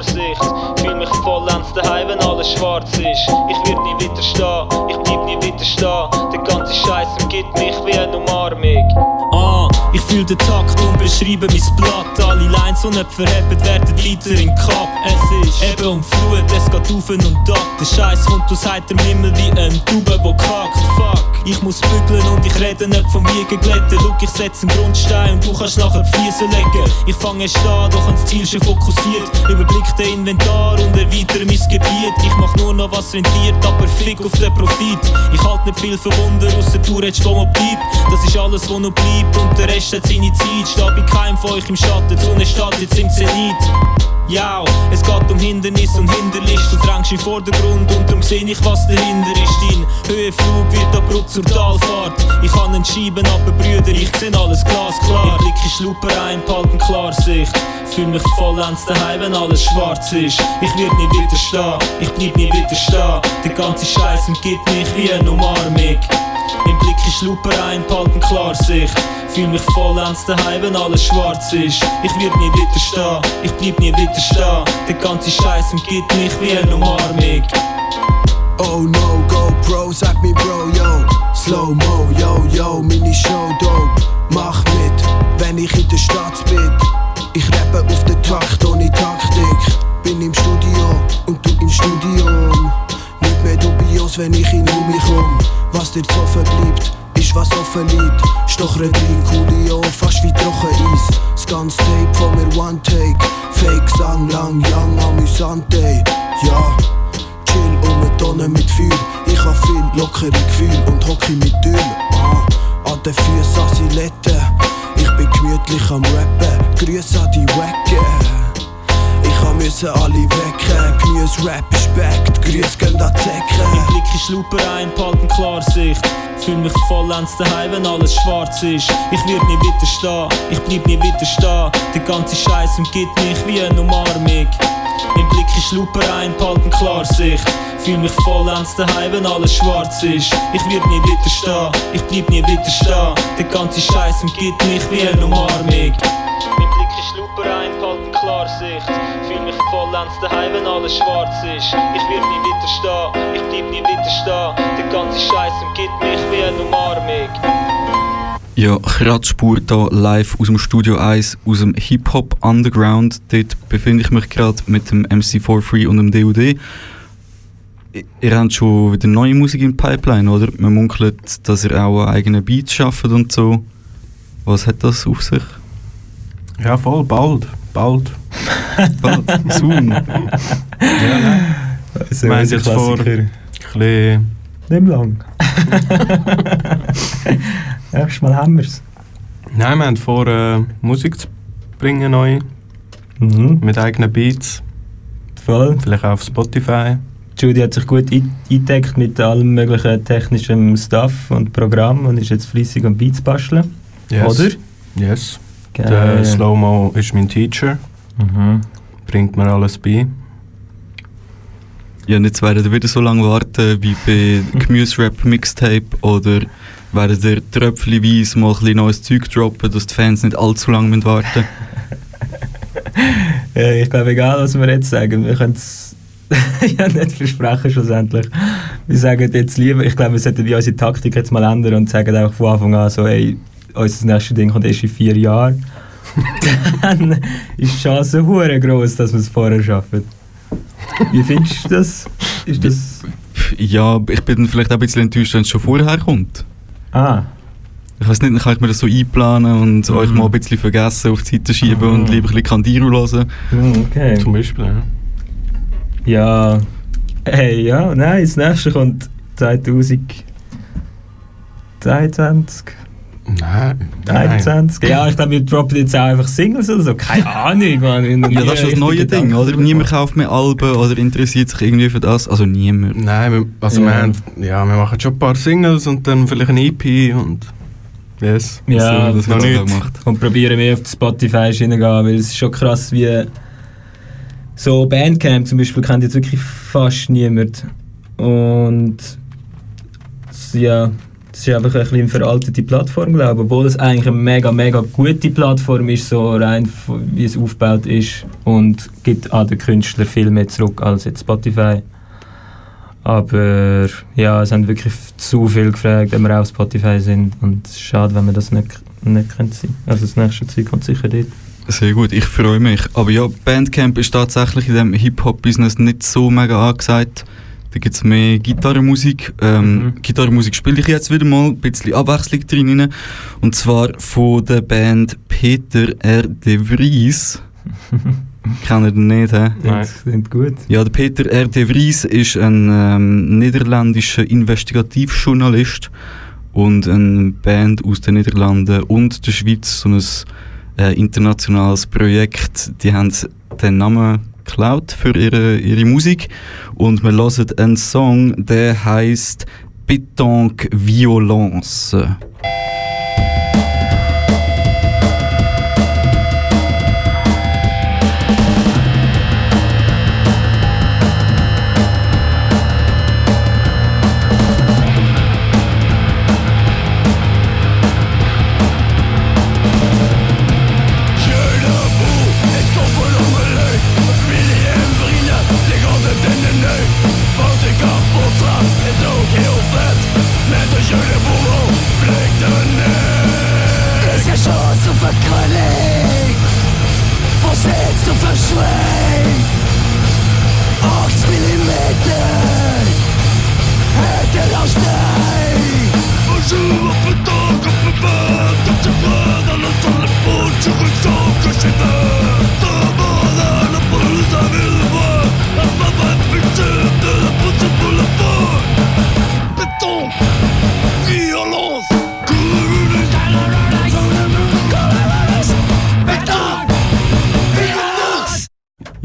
Klarsicht. Fühl mich vollends daheim, wenn alles schwarz ist. Ich werd nie widerstehen, ich bleib nie widerstehen. Der ganze Scheiß umgibt mich wie eine Umarmung. Ah, ich fühl den Takt und beschreibe mein Blatt. Alle Lines, die nicht verhebt werden, weiter in Cup. Es ist eben und Flut, es geht auf und ab. Der Scheiß kommt aus heiterem Himmel wie ein Tube, wo kackt. Fuck, ich muss bügeln und ich rede nicht vom Wiegen glätten. Look, ich setz einen Grundstein und du kannst nachher die Füße legen. Ich fange erst an, doch ans Ziel schon fokussiert. Überblick den Inventar und erweitere mein Gebiet. Ich mach nur noch was rentiert, aber fick auf den Profit. Ich halt nicht viel für Wunder, ausser du redest vom Optip. Das ist alles, was noch bleibt und der Rest hat seine Zeit. Steh bei keinem von euch im Schatten, die Sonne steht jetzt im Zenit. Ja, es geht um Hindernis und Hinderlist. Du drängst im Vordergrund und darum seh ich, was dahinter ist. Dein Höhenflug wird abrupt zur Talfahrt. Ich kann einen schieben, aber Brüder, ich seh alles glasklar. Ich blick in Schlupe rein, behalten Klarsicht. Fühl mich vollends daheim, wenn alles schwarz ist. Ich werd nie widerstehen, ich bleib nie widerstehen. Der ganze Scheiß umgibt mich wie eine Umarmung. Im Blick ist Lupe rein, behalten Klarsicht. Fühl mich vollends daheim, wenn alles schwarz ist. Ich werd nie widerstehen, ich bleib nie widerstehen. Der ganze Scheiß umgibt mich wie eine Umarmung. Oh no, go Pro, sag mir Bro, yo Slow Mo, yo, yo, meine Show dope Mach mit, wenn ich in der Stadt bin Ich rappe auf der Takt ohne Taktik Bin im Studio und du im Studium Nicht mehr dubios, wenn ich in um mich komm Was dir zu bleibt, ist was offen liegt Stochere drin, Coolio, fast wie trocken Eis Das ganz Tape von mir One Take. Fake Sang lang, young, amüsant, ey. Ja, chill um eine Tonne mit Feuer. Ich hab viel lockere Gefühl und hocke mit Türen. Ah, an den Füßen Asiletten. Ich bin gemütlich am Rappen. Grüße an die Wecke. Ich hab müssen alle wecken. Gemüse, Rap. Die Grüße gehen an die Säcke. Mein Blick ist Lupe ein, behalten Klarsicht. Fühl mich vollends daheim, wenn alles schwarz ist. Ich werd nie widerstehen, ich bleib nie widerstehen. Der ganze Scheiß umgibt mich wie eine Umarmung. Mein Blick ist Lupe ein, behalten Klarsicht. Fühl mich vollends daheim, wenn alles schwarz ist. Ich werd nie widerstehen, ich bleib nie widerstehen. Der ganze Scheiß umgibt mich wie eine Umarmung. Ist Lupe ein, behalten Klarsicht. Fühl mich vollends daheim, wenn alles schwarz ist. Ich werd nie widerstehen, ich bleib nie widerstehen. Der ganze Scheiß umgibt mich wie eine Umarmung. Ja, Kratzspur hier live aus dem Studio 1, aus dem Hip-Hop Underground. Dort befinde ich mich gerade mit dem MC43 und dem DUD. Ihr habt schon wieder neue Musik in Pipeline, oder? Man munkelt, dass ihr auch eigene Beats schafft und so. Was hat das auf sich? Ja, voll, bald. Bald. bald. [laughs] Soon. ja, nein. So Wir haben unser jetzt vor ein bisschen Nicht lang. [laughs] Nächstes Mal haben wir's. Nein, wir haben vor, äh, Musik zu bringen neu. Mit eigenen Beats. Voll. Vielleicht auch auf Spotify. Judy hat sich gut ein- eingedeckt mit allem möglichen technischen Stuff und Programm und ist jetzt fließig am Beats basteln. Yes. Oder? Yes. Geil. Der Slow-Mo ist mein Teacher. Mhm. Bringt mir alles bei. Ja, und jetzt werden ihr wieder so lange warten wie bei [laughs] Gemüse-Rap Mixtape oder werden ihr tröpfchenweise mal ein bisschen neues Zeug droppen, dass die Fans nicht allzu lange warten Ja, [laughs] ich glaube, egal was wir jetzt sagen, wir können es [laughs] ja nicht versprechen schlussendlich. Wir sagen jetzt lieber, ich glaube, wir sollten unsere Taktik jetzt mal ändern und sagen einfach von Anfang an so, ey, unser nächstes Ding kommt erst in vier Jahren. [laughs] Dann ist die Chance hure groß, dass wir es vorher schaffen. Wie findest du das? Ist das... Ja, ich bin vielleicht auch ein bisschen enttäuscht, wenn es schon vorher kommt. Ah. Ich weiß nicht, dann kann ich mir das so einplanen und euch mal ein bisschen vergessen, auf die Seite schieben und lieber ein bisschen Kandiro hören. Hm, Okay. Zum Beispiel, ja. Ja. Hey, ja, nein, das nächste kommt 2022. Nein. 21. Ja, ich glaube, wir droppen jetzt auch einfach Singles oder so. Keine [laughs] Ahnung, Mann. Ja, das ist das neue Ding, oder? Niemand kauft mehr Alben oder interessiert sich irgendwie für das. Also niemand. Nein, wir, also Ja. wir, haben, ja, wir machen schon ein paar Singles und dann vielleicht ein EP und... Yes. Ja, das noch nicht. Und probieren mehr auf die Spotify reingehen, weil es ist schon krass, wie so Bandcamp zum Beispiel kennt jetzt wirklich fast niemand. Und ja, es ist einfach ein eine veraltete Plattform, glaube ich. Obwohl es eigentlich eine mega, mega gute Plattform ist, so rein wie es aufgebaut ist und gibt an den Künstler viel mehr zurück als jetzt Spotify. Aber ja, es haben wirklich zu viel gefragt, ob wir auf Spotify sind. Und es ist schade, wenn wir das nicht, nicht können. Also das nächste Zeug kommt sicher dort. Sehr gut, ich freue mich. Aber ja, Bandcamp ist tatsächlich in dem Hip-Hop-Business nicht so mega angesagt. Da gibt es mehr Gitarrenmusik. Ähm, Gitarrenmusik spiele ich jetzt wieder mal, ein bisschen Abwechslung drin. Und zwar von der Band Peter R. de Vries. [laughs] Kennt ihr den nicht, hä? Das klingt gut. Ja, der Peter R. de Vries ist ein ähm, niederländischer Investigativjournalist und eine Band aus den Niederlanden und der Schweiz, so ein äh, internationales Projekt. Die haben den Namen geklaut für ihre, ihre Musik und wir hören einen Song, der heißt Pétanque Violence.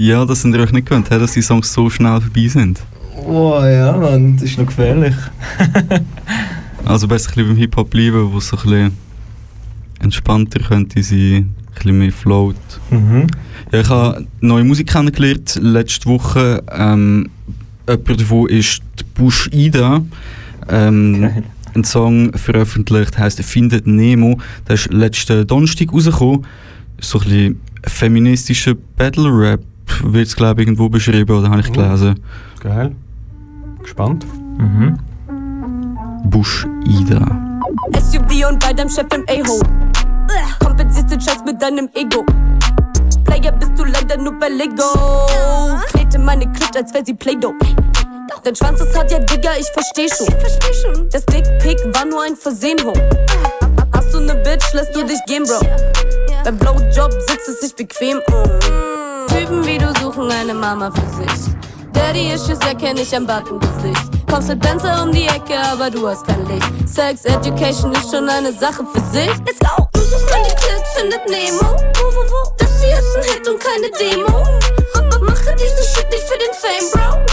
Ja, das sind ihr euch nicht gewöhnt, dass die Songs so schnell vorbei sind. Oh ja, Mann, das ist noch gefährlich. [laughs] Also besser ein bisschen beim Hip-Hop bleiben, wo es so ein bisschen entspannter könnte sein, ein bisschen mehr float. Mhm. Ja, ich habe neue Musik kennengelernt letzte Woche. Ähm, jemand davon ist die Bush Ida. Ähm, ein Song veröffentlicht, heißt Findet Nemo. Der ist letzten Donnerstag rausgekommen. So ein bisschen feministischer Battle Rap, wird es glaube ich irgendwo beschrieben oder habe ich Oh. gelesen. Geil. Gespannt. Mhm. Bush Ida. SUV und bei deinem Chef im A-Ho. Kompensierst den Scheiß mit deinem Ego. Player bist du leider nur bei Lego. Knete meine Klut, als wär sie Play-Doh. Dein Schwanz ist hart, ja Digga, ich versteh schon. Das Dickpick war nur ein Versehen, ho. Hast du ne Bitch, lässt du dich gehen, Bro. Beim Blowjob sitzt es sich bequem. mm. Typen wie du suchen eine Mama für sich. Daddy-Issues erkenne ich am Bart. Kommst mit Benzer um die Ecke, aber du hast kein Licht. Sex Education ist schon eine Sache für sich. Let's go! Du suchst meine Clip, findet Nemo. Das hier ist ein Hit und keine Demo. Aber mache diesen Shit nicht für den Fame, Bro.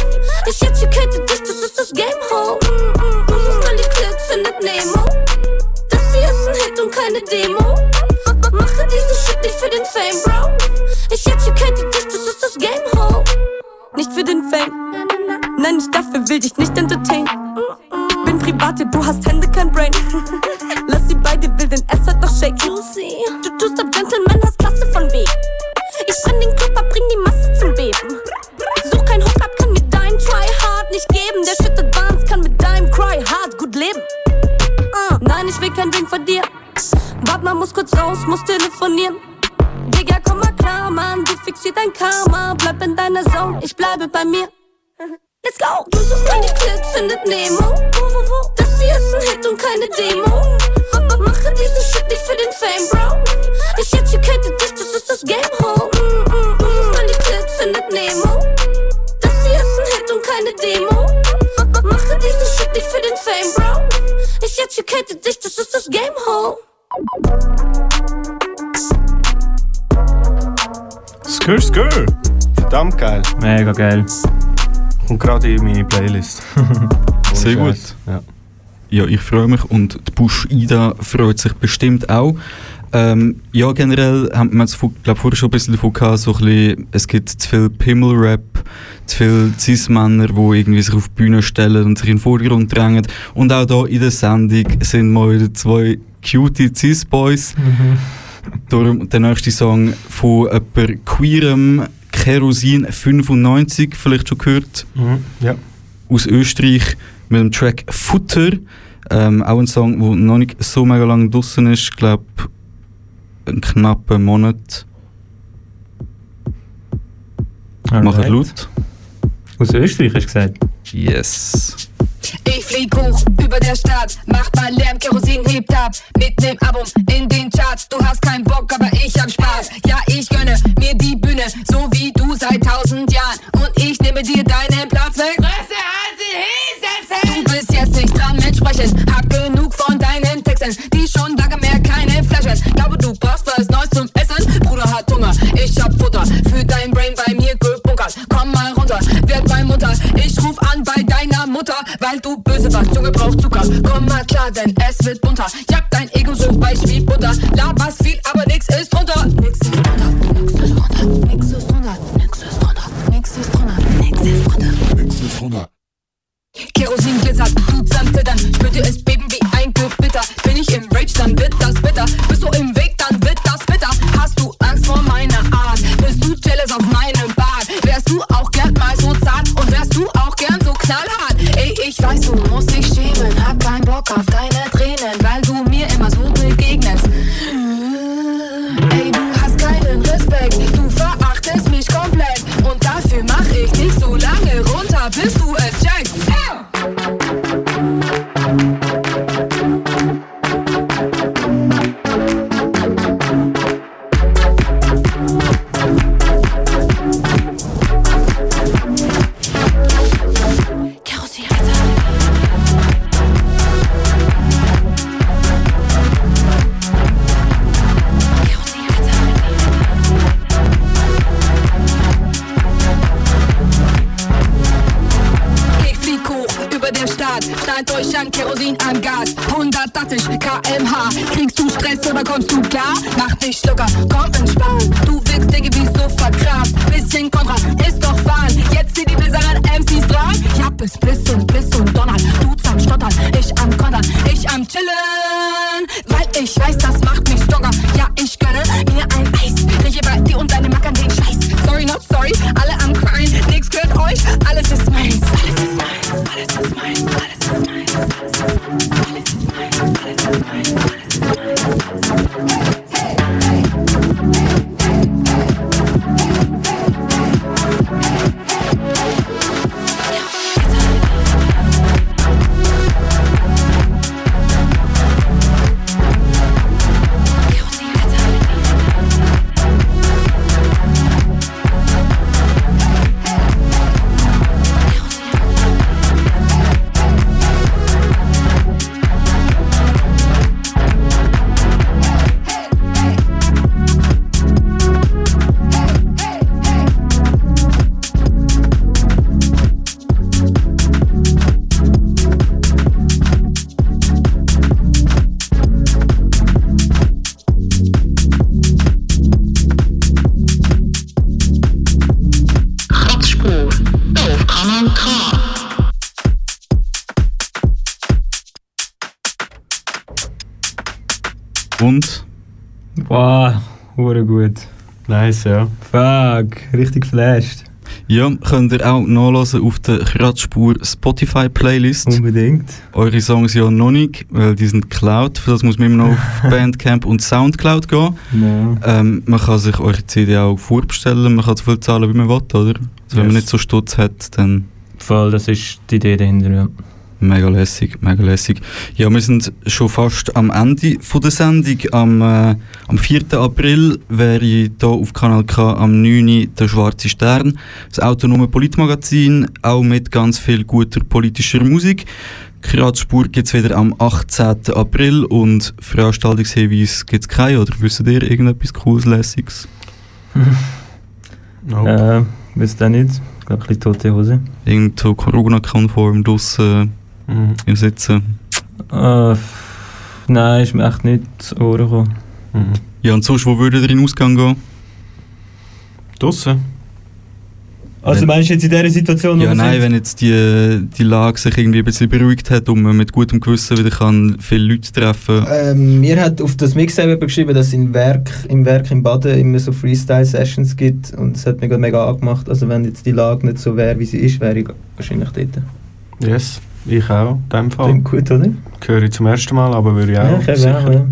Ich educate dich, das ist das Game, ho. Mm. Du suchst meine Clip, findet Nemo. Das hier ist ein Hit und keine Demo. Mache diesen Shit nicht für den Fame, Bro. Ich educate dich, das ist das Game, ho. Nicht für den Fame. Nein, ich dafür will dich nicht entertain. Bin Private, du hast Hände, kein Brain. [laughs] Lass sie beide wild, denn es hat noch Shake. Du tust ab Gentleman, hast Klasse von Weg. Ich brenn den Club ab, bring die Masse zum Beben. Such kein Hookup, kann mir dein Try hard nicht geben. Der Shit Advance kann mit deinem Cry hard gut leben. Nein, ich will kein Drink von dir. Wart mal, muss kurz raus, muss telefonieren. Digga, komm mal klar, Mann, du fixiert dein Karma. Bleib in deiner Zone, ich bleibe bei mir. [laughs] Let's go! Du suchst meine Clip, findet Nemo. Das hier ist ein Hit und keine Demo. Aber mache diesen Shit nicht für den Fame, Bro. Ich educate dich, das ist das Game, ho. Mm, mm. Du suchst meine Clip, findet Nemo. Das hier ist ein Hit und keine Demo. Mache diesen Shit nicht für den Fame, Bro. Ich educate dich, das ist das Game, ho. Skr, skr. Verdammt geil. Mega geil. Kommt gerade in meine Playlist. [laughs] Sehr gut. Ja. Ja, ich freue mich und die Bush Ida freut sich bestimmt auch. Ähm, ja, generell haben wir jetzt vor- glaub, vorher schon ein bisschen davon gehabt, so ein bisschen, es gibt zu viel Pimmel-Rap, zu viele Cis-Männer, die irgendwie sich auf die Bühne stellen und sich in den Vordergrund drängen. Und auch hier in der Sendung sind mal wieder zwei cutie Cis-Boys. Darum der nächste Song von jemand Queerem, Kerosin 95, vielleicht schon gehört. Mhm. Ja. Aus Österreich mit dem Track Futter. Ähm, auch ein Song, der noch nicht so mega lang draußen ist. Ich glaube, einen knappen Monat. Mach Alright. es laut. Aus Österreich hast du gesagt? Yes. Ich flieg hoch über der Stadt, mach mal Lärm, Kerosin hebt ab. Mit nem Album in den Charts, du hast keinen Bock, aber ich hab Spaß. Ja, ich gönne mir die Bühne, so wie du seit tausend Jahren. Und ich nehme dir deinen Platz weg. Du bist jetzt nicht dran mit Sprechen, hab genug von deinen Texten, die schon lange mehr Flaschen. Glaube, du brauchst was Neues zum Essen. Bruder hat Hunger, ich hab Futter für dein Brain bei mir gebunkert. Komm mal runter, werd bei Mutter. Ich ruf an bei deiner Mutter, weil du böse warst. Junge braucht Zucker. Komm mal klar, denn es wird bunter. Jag dein Ego so weich wie Butter. Laberst viel, aber nix ist drunter. Nix ist drunter, nix ist drunter, nix ist drunter, nix ist drunter, nix ist drunter, nix ist drunter. Nix ist drunter. Kerosin glitzert, du zittern, spürt ihr es beben wie ein Gewitter. Bin ich im Rage, dann wird das bitter. Bist du im Weg, dann wird das bitter. Hast du Angst vor meiner Art? Bist du jealous auf meinem gut. Nice, ja. Fuck, richtig geflasht. Ja, könnt ihr auch nachlesen auf der Kratzspur Spotify Playlist. Unbedingt. Eure Songs ja noch nicht, weil die sind Cloud. Für das muss man immer noch auf [laughs] Bandcamp und Soundcloud gehen. Ja. Ähm, man kann sich eure CD auch vorbestellen, man kann so viel zahlen, wie man will, oder? Also wenn man Yes. nicht so Stutz hat, dann Voll, das ist die Idee dahinter, ja. Mega lässig, mega lässig. Ja, wir sind schon fast am Ende von der Sendung. Am, äh, am 4. April wäre hier auf Kanal K am 9. Uhr der Schwarze Stern, das autonome Politmagazin, auch mit ganz viel guter politischer Musik. Kratzspur gibt es wieder am 18. April und Veranstaltungshinweis gibt es keine, oder wisst ihr irgendetwas Cooles, Lässiges? [laughs] Äh, wisst ihr nicht? Ich glaube, ein bisschen tote Hose. Irgendwo Corona-konform draussen Mhm. im Sitzen. Äh, nein, ist mir echt nicht zu Ohren gekommen. Ja, und sonst, wo würde ihr in den Ausgang gehen? Draussen? Also meinst du jetzt in dieser Situation, Ja, nein, sind? wenn jetzt die, die Lage sich irgendwie ein bisschen beruhigt hat und man mit gutem Gewissen wieder kann viele Leute treffen Ähm, mir hat auf das Mixtape jemand geschrieben, dass es im Werk, im Werk im Baden immer so Freestyle-Sessions gibt und es hat mich gerade mega angemacht. Also wenn jetzt die Lage nicht so wäre, wie sie ist, wäre ich wahrscheinlich dort. Yes, ich auch, in dem Fall. Klingt gut, oder? Höre ich zum ersten Mal, aber würde ich auch. Ja, ich sicher. auch, ja.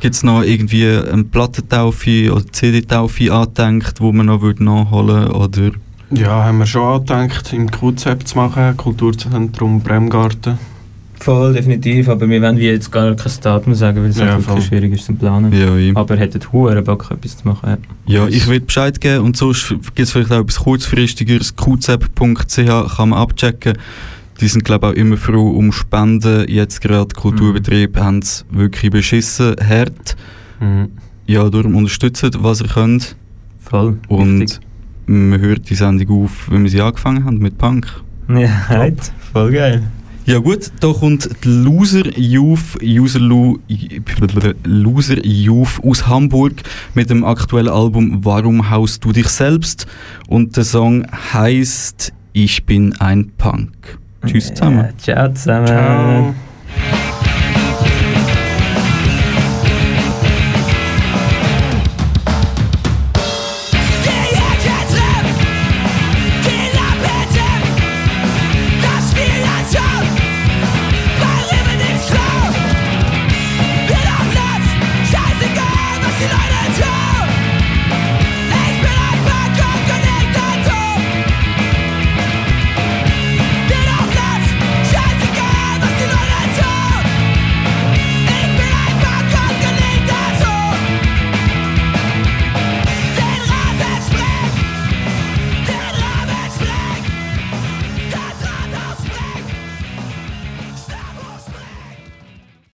Gibt es noch irgendwie eine Plattentaufe oder CD-Taufe angedenkt, wo man noch würde nachholen oder Ja, haben wir schon angedenkt, im QZ zu machen, Kulturzentrum Bremgarten. Voll, definitiv. Aber wir wollen jetzt gar kein Datum sagen, weil es Ja, einfach voll. schwierig ist zum Planen. Ja, ja. Aber hättet hohen Bock, etwas zu machen. Ja, ich will Bescheid geben und sonst gibt es vielleicht auch etwas kurzfristigeres. qzep.ch kann man abchecken. Die sind, glaube ich, auch immer froh um Spenden. Jetzt gerade Kulturbetriebe haben es wirklich beschissen, hart. Mhm. Ja, darum unterstützt, was ihr könnt. Voll, Und man hört die Sendung auf, wenn wir sie angefangen haben mit Punk. Ja, halt. Voll geil. Ja gut, da kommt die Loser Youth, User Lu, Loser Youth aus Hamburg mit dem aktuellen Album Warum haust du dich selbst? Und der Song heißt Ich bin ein Punk. Tschüss zusammen. Ciao zusammen. Ciao.